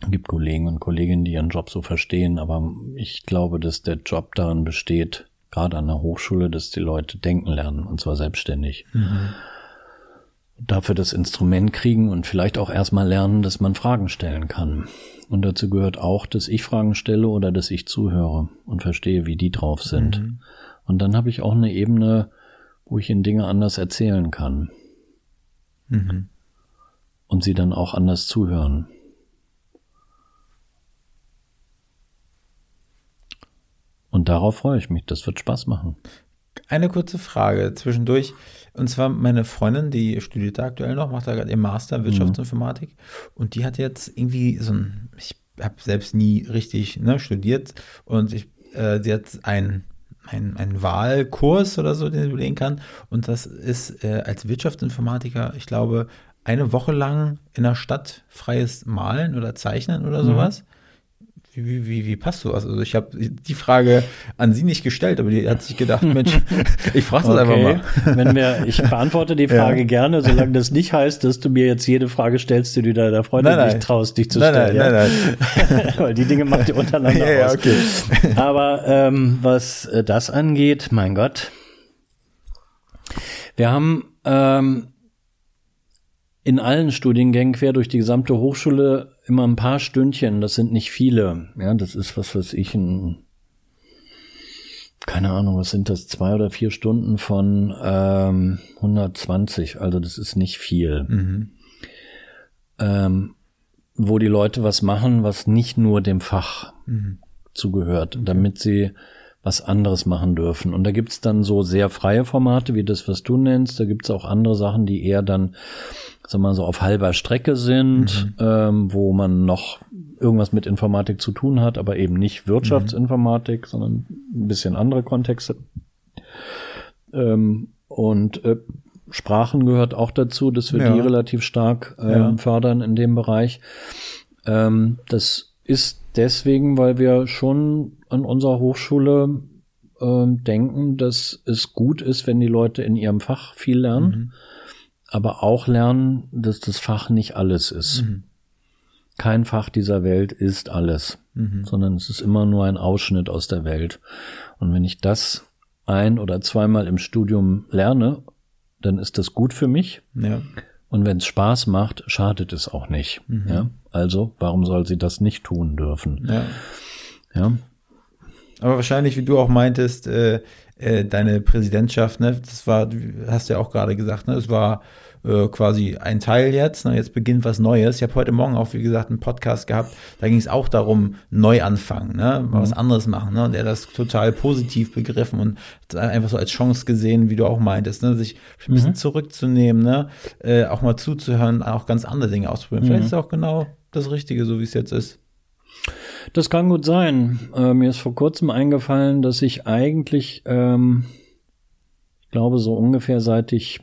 Es gibt Kollegen und Kolleginnen, die ihren Job so verstehen, aber ich glaube, dass der Job darin besteht, gerade an der Hochschule, dass die Leute denken lernen und zwar selbstständig. Dafür das Instrument kriegen und vielleicht auch erstmal lernen, dass man Fragen stellen kann. Und dazu gehört auch, dass ich Fragen stelle oder dass ich zuhöre und verstehe, wie die drauf sind. Und dann habe ich auch eine Ebene, wo ich ihnen Dinge anders erzählen kann. Und sie dann auch anders zuhören. Und darauf freue ich mich. Das wird Spaß machen. Eine kurze Frage zwischendurch. Und zwar meine Freundin, die studiert da aktuell noch, macht da gerade ihr Master in Wirtschaftsinformatik. Und die hat jetzt irgendwie so ein, ich habe selbst nie richtig ne, studiert. Und ich, äh, sie hat ein ein, ein Wahlkurs oder so, den sie belegen kann. Und das ist äh, als Wirtschaftsinformatiker, ich glaube, eine Woche lang in der Stadt freies Malen oder Zeichnen oder sowas. Wie, wie, wie, wie passt sowas? Also ich habe die Frage an sie nicht gestellt, aber die hat sich gedacht, Mensch, ich frage das einfach mal. Wenn wir, ich beantworte die Frage Ja. gerne, solange das nicht heißt, dass du mir jetzt jede Frage stellst, die du deiner Freundin Nein, nein. nicht traust, dich zu Nein, stellen. nein, ja? nein, nein. Weil die Dinge macht ihr untereinander Ja, ja, aus. okay. Aber ähm, was äh, das angeht, mein Gott, wir haben ähm, in allen Studiengängen quer durch die gesamte Hochschule immer ein paar Stündchen, das sind nicht viele. Ja, das ist was weiß ich, ein, keine Ahnung, was sind das, zwei oder vier Stunden von ähm, 120, also das ist nicht viel. Ähm, wo die Leute was machen, was nicht nur dem Fach zugehört, damit sie was anderes machen dürfen. Und da gibt's dann so sehr freie Formate, wie das, was du nennst. Da gibt's auch andere Sachen, die eher dann, sag mal so, auf halber Strecke sind, ähm, wo man noch irgendwas mit Informatik zu tun hat, aber eben nicht Wirtschaftsinformatik, sondern ein bisschen andere Kontexte. Ähm, und äh, Sprachen gehört auch dazu, dass wir Ja. die relativ stark ähm, Ja. fördern in dem Bereich. Ähm, das ist deswegen, weil wir schon an unserer Hochschule ähm, denken, dass es gut ist, wenn die Leute in ihrem Fach viel lernen, mhm. aber auch lernen, dass das Fach nicht alles ist. Mhm. Kein Fach dieser Welt ist alles, mhm. sondern es ist immer nur ein Ausschnitt aus der Welt. Und wenn ich das ein oder zweimal im Studium lerne, dann ist das gut für mich. Ja. Und wenn es Spaß macht, schadet es auch nicht. Mhm. Ja? Also, warum soll sie das nicht tun dürfen? Ja. ja. Aber wahrscheinlich, wie du auch meintest, äh, äh, deine Präsidentschaft, ne, das war, hast du ja auch gerade gesagt, ne, es war äh, quasi ein Teil jetzt. Ne, jetzt beginnt was Neues. Ich habe heute Morgen auch, wie gesagt, einen Podcast gehabt. Da ging es auch darum, neu anfangen, ne, mal mhm. was anderes machen. Ne, und er hat das total positiv begriffen und einfach so als Chance gesehen, wie du auch meintest, ne, sich ein bisschen mhm. zurückzunehmen, ne, äh, auch mal zuzuhören, auch ganz andere Dinge auszuprobieren. Mhm. Vielleicht ist es auch genau das Richtige, so wie es jetzt ist. Das kann gut sein. Äh, mir ist vor kurzem eingefallen, dass ich eigentlich, ähm, ich glaube, so ungefähr seit ich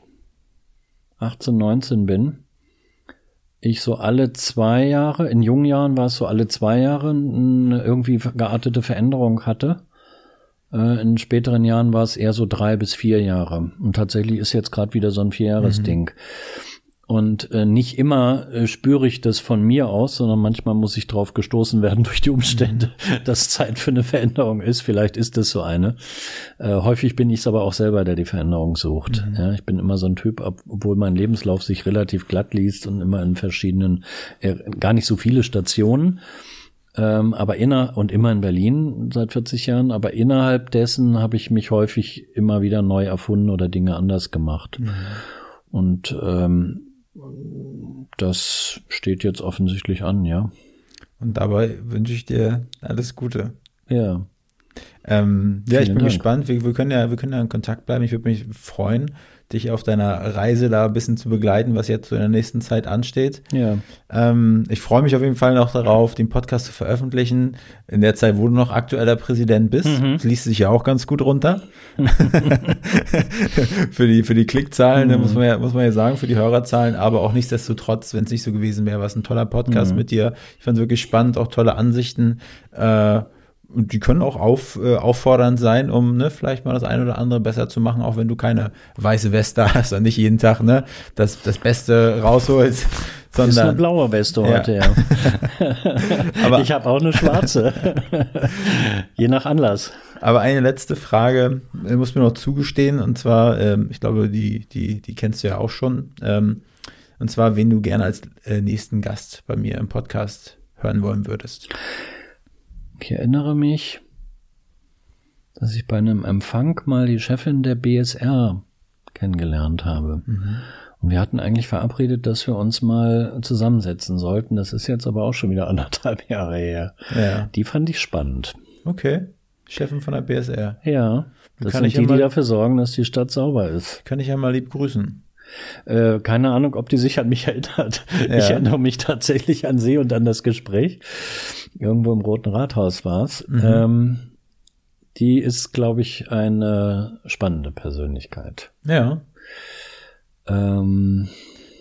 18, 19 bin, ich so alle zwei Jahre, in jungen Jahren war es so alle zwei Jahre, eine irgendwie geartete Veränderung hatte. Äh, in späteren Jahren war es eher so drei bis vier Jahre. Und tatsächlich ist jetzt gerade wieder so ein Vierjahresding. Mhm. Und äh, nicht immer äh, spüre ich das von mir aus, sondern manchmal muss ich drauf gestoßen werden durch die Umstände, mhm. dass Zeit für eine Veränderung ist. Vielleicht ist es so eine. Äh, häufig bin ich es aber auch selber, der die Veränderung sucht. Mhm. Ja, ich bin immer so ein Typ, obwohl mein Lebenslauf sich relativ glatt liest und immer in verschiedenen, äh, gar nicht so viele Stationen. Ähm, aber inner und immer in Berlin seit 40 Jahren, aber innerhalb dessen habe ich mich häufig immer wieder neu erfunden oder Dinge anders gemacht. Mhm. Und ähm, das steht jetzt offensichtlich an, ja. Und dabei wünsche ich dir alles Gute. Ja. Ähm, ja, ich bin Dank. gespannt. Wir, wir, können ja, wir können ja in Kontakt bleiben. Ich würde mich freuen, dich auf deiner Reise da ein bisschen zu begleiten, was jetzt so in der nächsten Zeit ansteht. Ja. Ähm, ich freue mich auf jeden Fall noch darauf, den Podcast zu veröffentlichen. In der Zeit, wo du noch aktueller Präsident bist. Mhm. Das liest sich ja auch ganz gut runter. für, die, für die Klickzahlen, mhm. muss, man ja, muss man ja sagen, für die Hörerzahlen, aber auch nichtsdestotrotz, wenn es nicht so gewesen wäre, was ein toller Podcast mhm. mit dir. Ich fand es wirklich spannend, auch tolle Ansichten. Äh, die können auch auf, äh, auffordernd sein, um ne, vielleicht mal das eine oder andere besser zu machen, auch wenn du keine weiße Weste hast und nicht jeden Tag ne, das, das Beste rausholst. Sondern, ist eine blaue Weste heute, ja. Aber ich habe auch eine schwarze. Je nach Anlass. Aber eine letzte Frage äh, muss mir noch zugestehen, und zwar, ähm, ich glaube, die, die, die kennst du ja auch schon. Ähm, und zwar, wen du gerne als äh, nächsten Gast bei mir im Podcast hören wollen würdest. Ich erinnere mich, dass ich bei einem Empfang mal die Chefin der BSR kennengelernt habe. Mhm. Und wir hatten eigentlich verabredet, dass wir uns mal zusammensetzen sollten. Das ist jetzt aber auch schon wieder anderthalb Jahre her. Ja. Die fand ich spannend. Okay. Chefin von der BSR. Ja. Das kann sind die, die dafür sorgen, dass die Stadt sauber ist. Kann ich ja mal lieb grüßen. Äh, keine Ahnung, ob die sich an mich erinnert. Ja. Ich erinnere mich tatsächlich an sie und an das Gespräch. Irgendwo im Roten Rathaus war's. Mhm. Ähm, die ist, glaube ich, eine spannende Persönlichkeit. Ja. Ähm,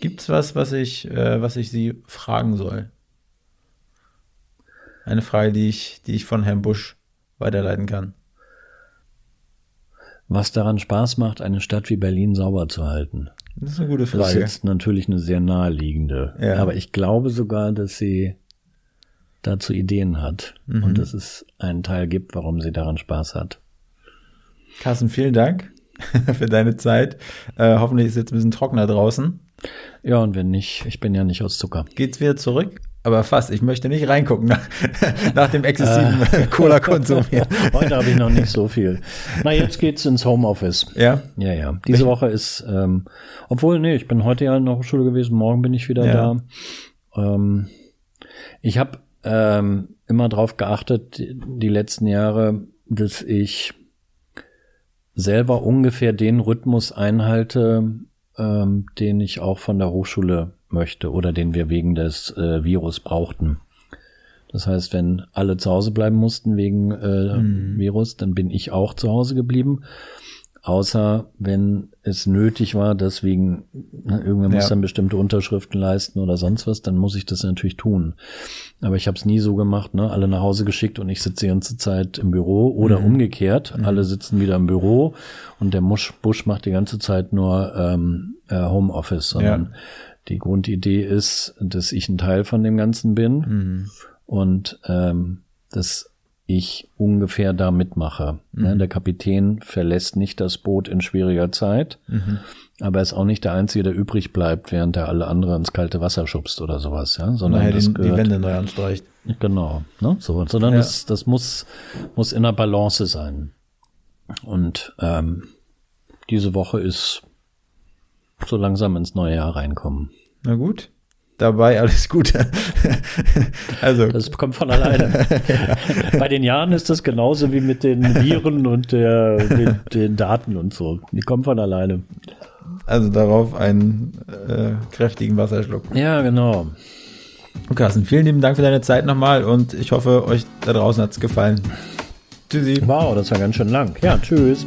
Gibt's was, was ich, äh, was ich Sie fragen soll? Eine Frage, die ich, die ich von Herrn Busch weiterleiten kann. Was daran Spaß macht, eine Stadt wie Berlin sauber zu halten? Das ist eine gute Frage. Das ist jetzt natürlich eine sehr naheliegende. Ja. Aber ich glaube sogar, dass sie dazu Ideen hat mhm. und dass es einen Teil gibt, warum sie daran Spaß hat. Carsten, vielen Dank für deine Zeit. Äh, hoffentlich ist es jetzt ein bisschen trockener draußen. Ja, und wenn nicht, ich bin ja nicht aus Zucker. Geht's wieder zurück? Aber fast, ich möchte nicht reingucken nach, nach dem exzessiven äh, Cola-Konsum hier. Heute habe ich noch nicht so viel. Na, jetzt geht's ins Homeoffice. Ja? Ja, ja. Diese ich Woche ist, ähm, obwohl, nee, ich bin heute ja in der Hochschule gewesen, morgen bin ich wieder ja. da. Ähm, ich habe ähm, immer darauf geachtet, die, letzten Jahre, dass ich selber ungefähr den Rhythmus einhalte, ähm, den ich auch von der Hochschule möchte oder den wir wegen des äh, Virus brauchten. Das heißt, wenn alle zu Hause bleiben mussten wegen äh, mhm. Virus, dann bin ich auch zu Hause geblieben. Außer wenn es nötig war, deswegen, ne, irgendwer muss Ja. dann bestimmte Unterschriften leisten oder sonst was, dann muss ich das natürlich tun. Aber ich habe es nie so gemacht, ne? alle nach Hause geschickt und ich sitze die ganze Zeit im Büro oder umgekehrt. Alle sitzen wieder im Büro und der Musch, Busch macht die ganze Zeit nur ähm, äh, Homeoffice, sondern die Grundidee ist, dass ich ein Teil von dem Ganzen bin und ähm, dass ich ungefähr da mitmache. Ne, der Kapitän verlässt nicht das Boot in schwieriger Zeit, aber er ist auch nicht der Einzige, der übrig bleibt, während er alle anderen ins kalte Wasser schubst oder sowas, ja, sondern Nachher das die, die gehört, Wände neu anstreicht. Genau, ne? so, sondern Ja. das, das muss, muss in der Balance sein. Und ähm, diese Woche ist so langsam ins neue Jahr reinkommen. Na gut. Dabei alles Gute. also, Das kommt von alleine. Bei den Jahren ist das genauso wie mit den Viren und der, den, den Daten und so. Die kommen von alleine. also darauf einen äh, kräftigen Wasserschluck. Ja, genau. Carsten, vielen lieben Dank für deine Zeit nochmal und ich hoffe, euch da draußen hat's gefallen. Tschüssi. Wow, das war ganz schön lang. Ja, tschüss.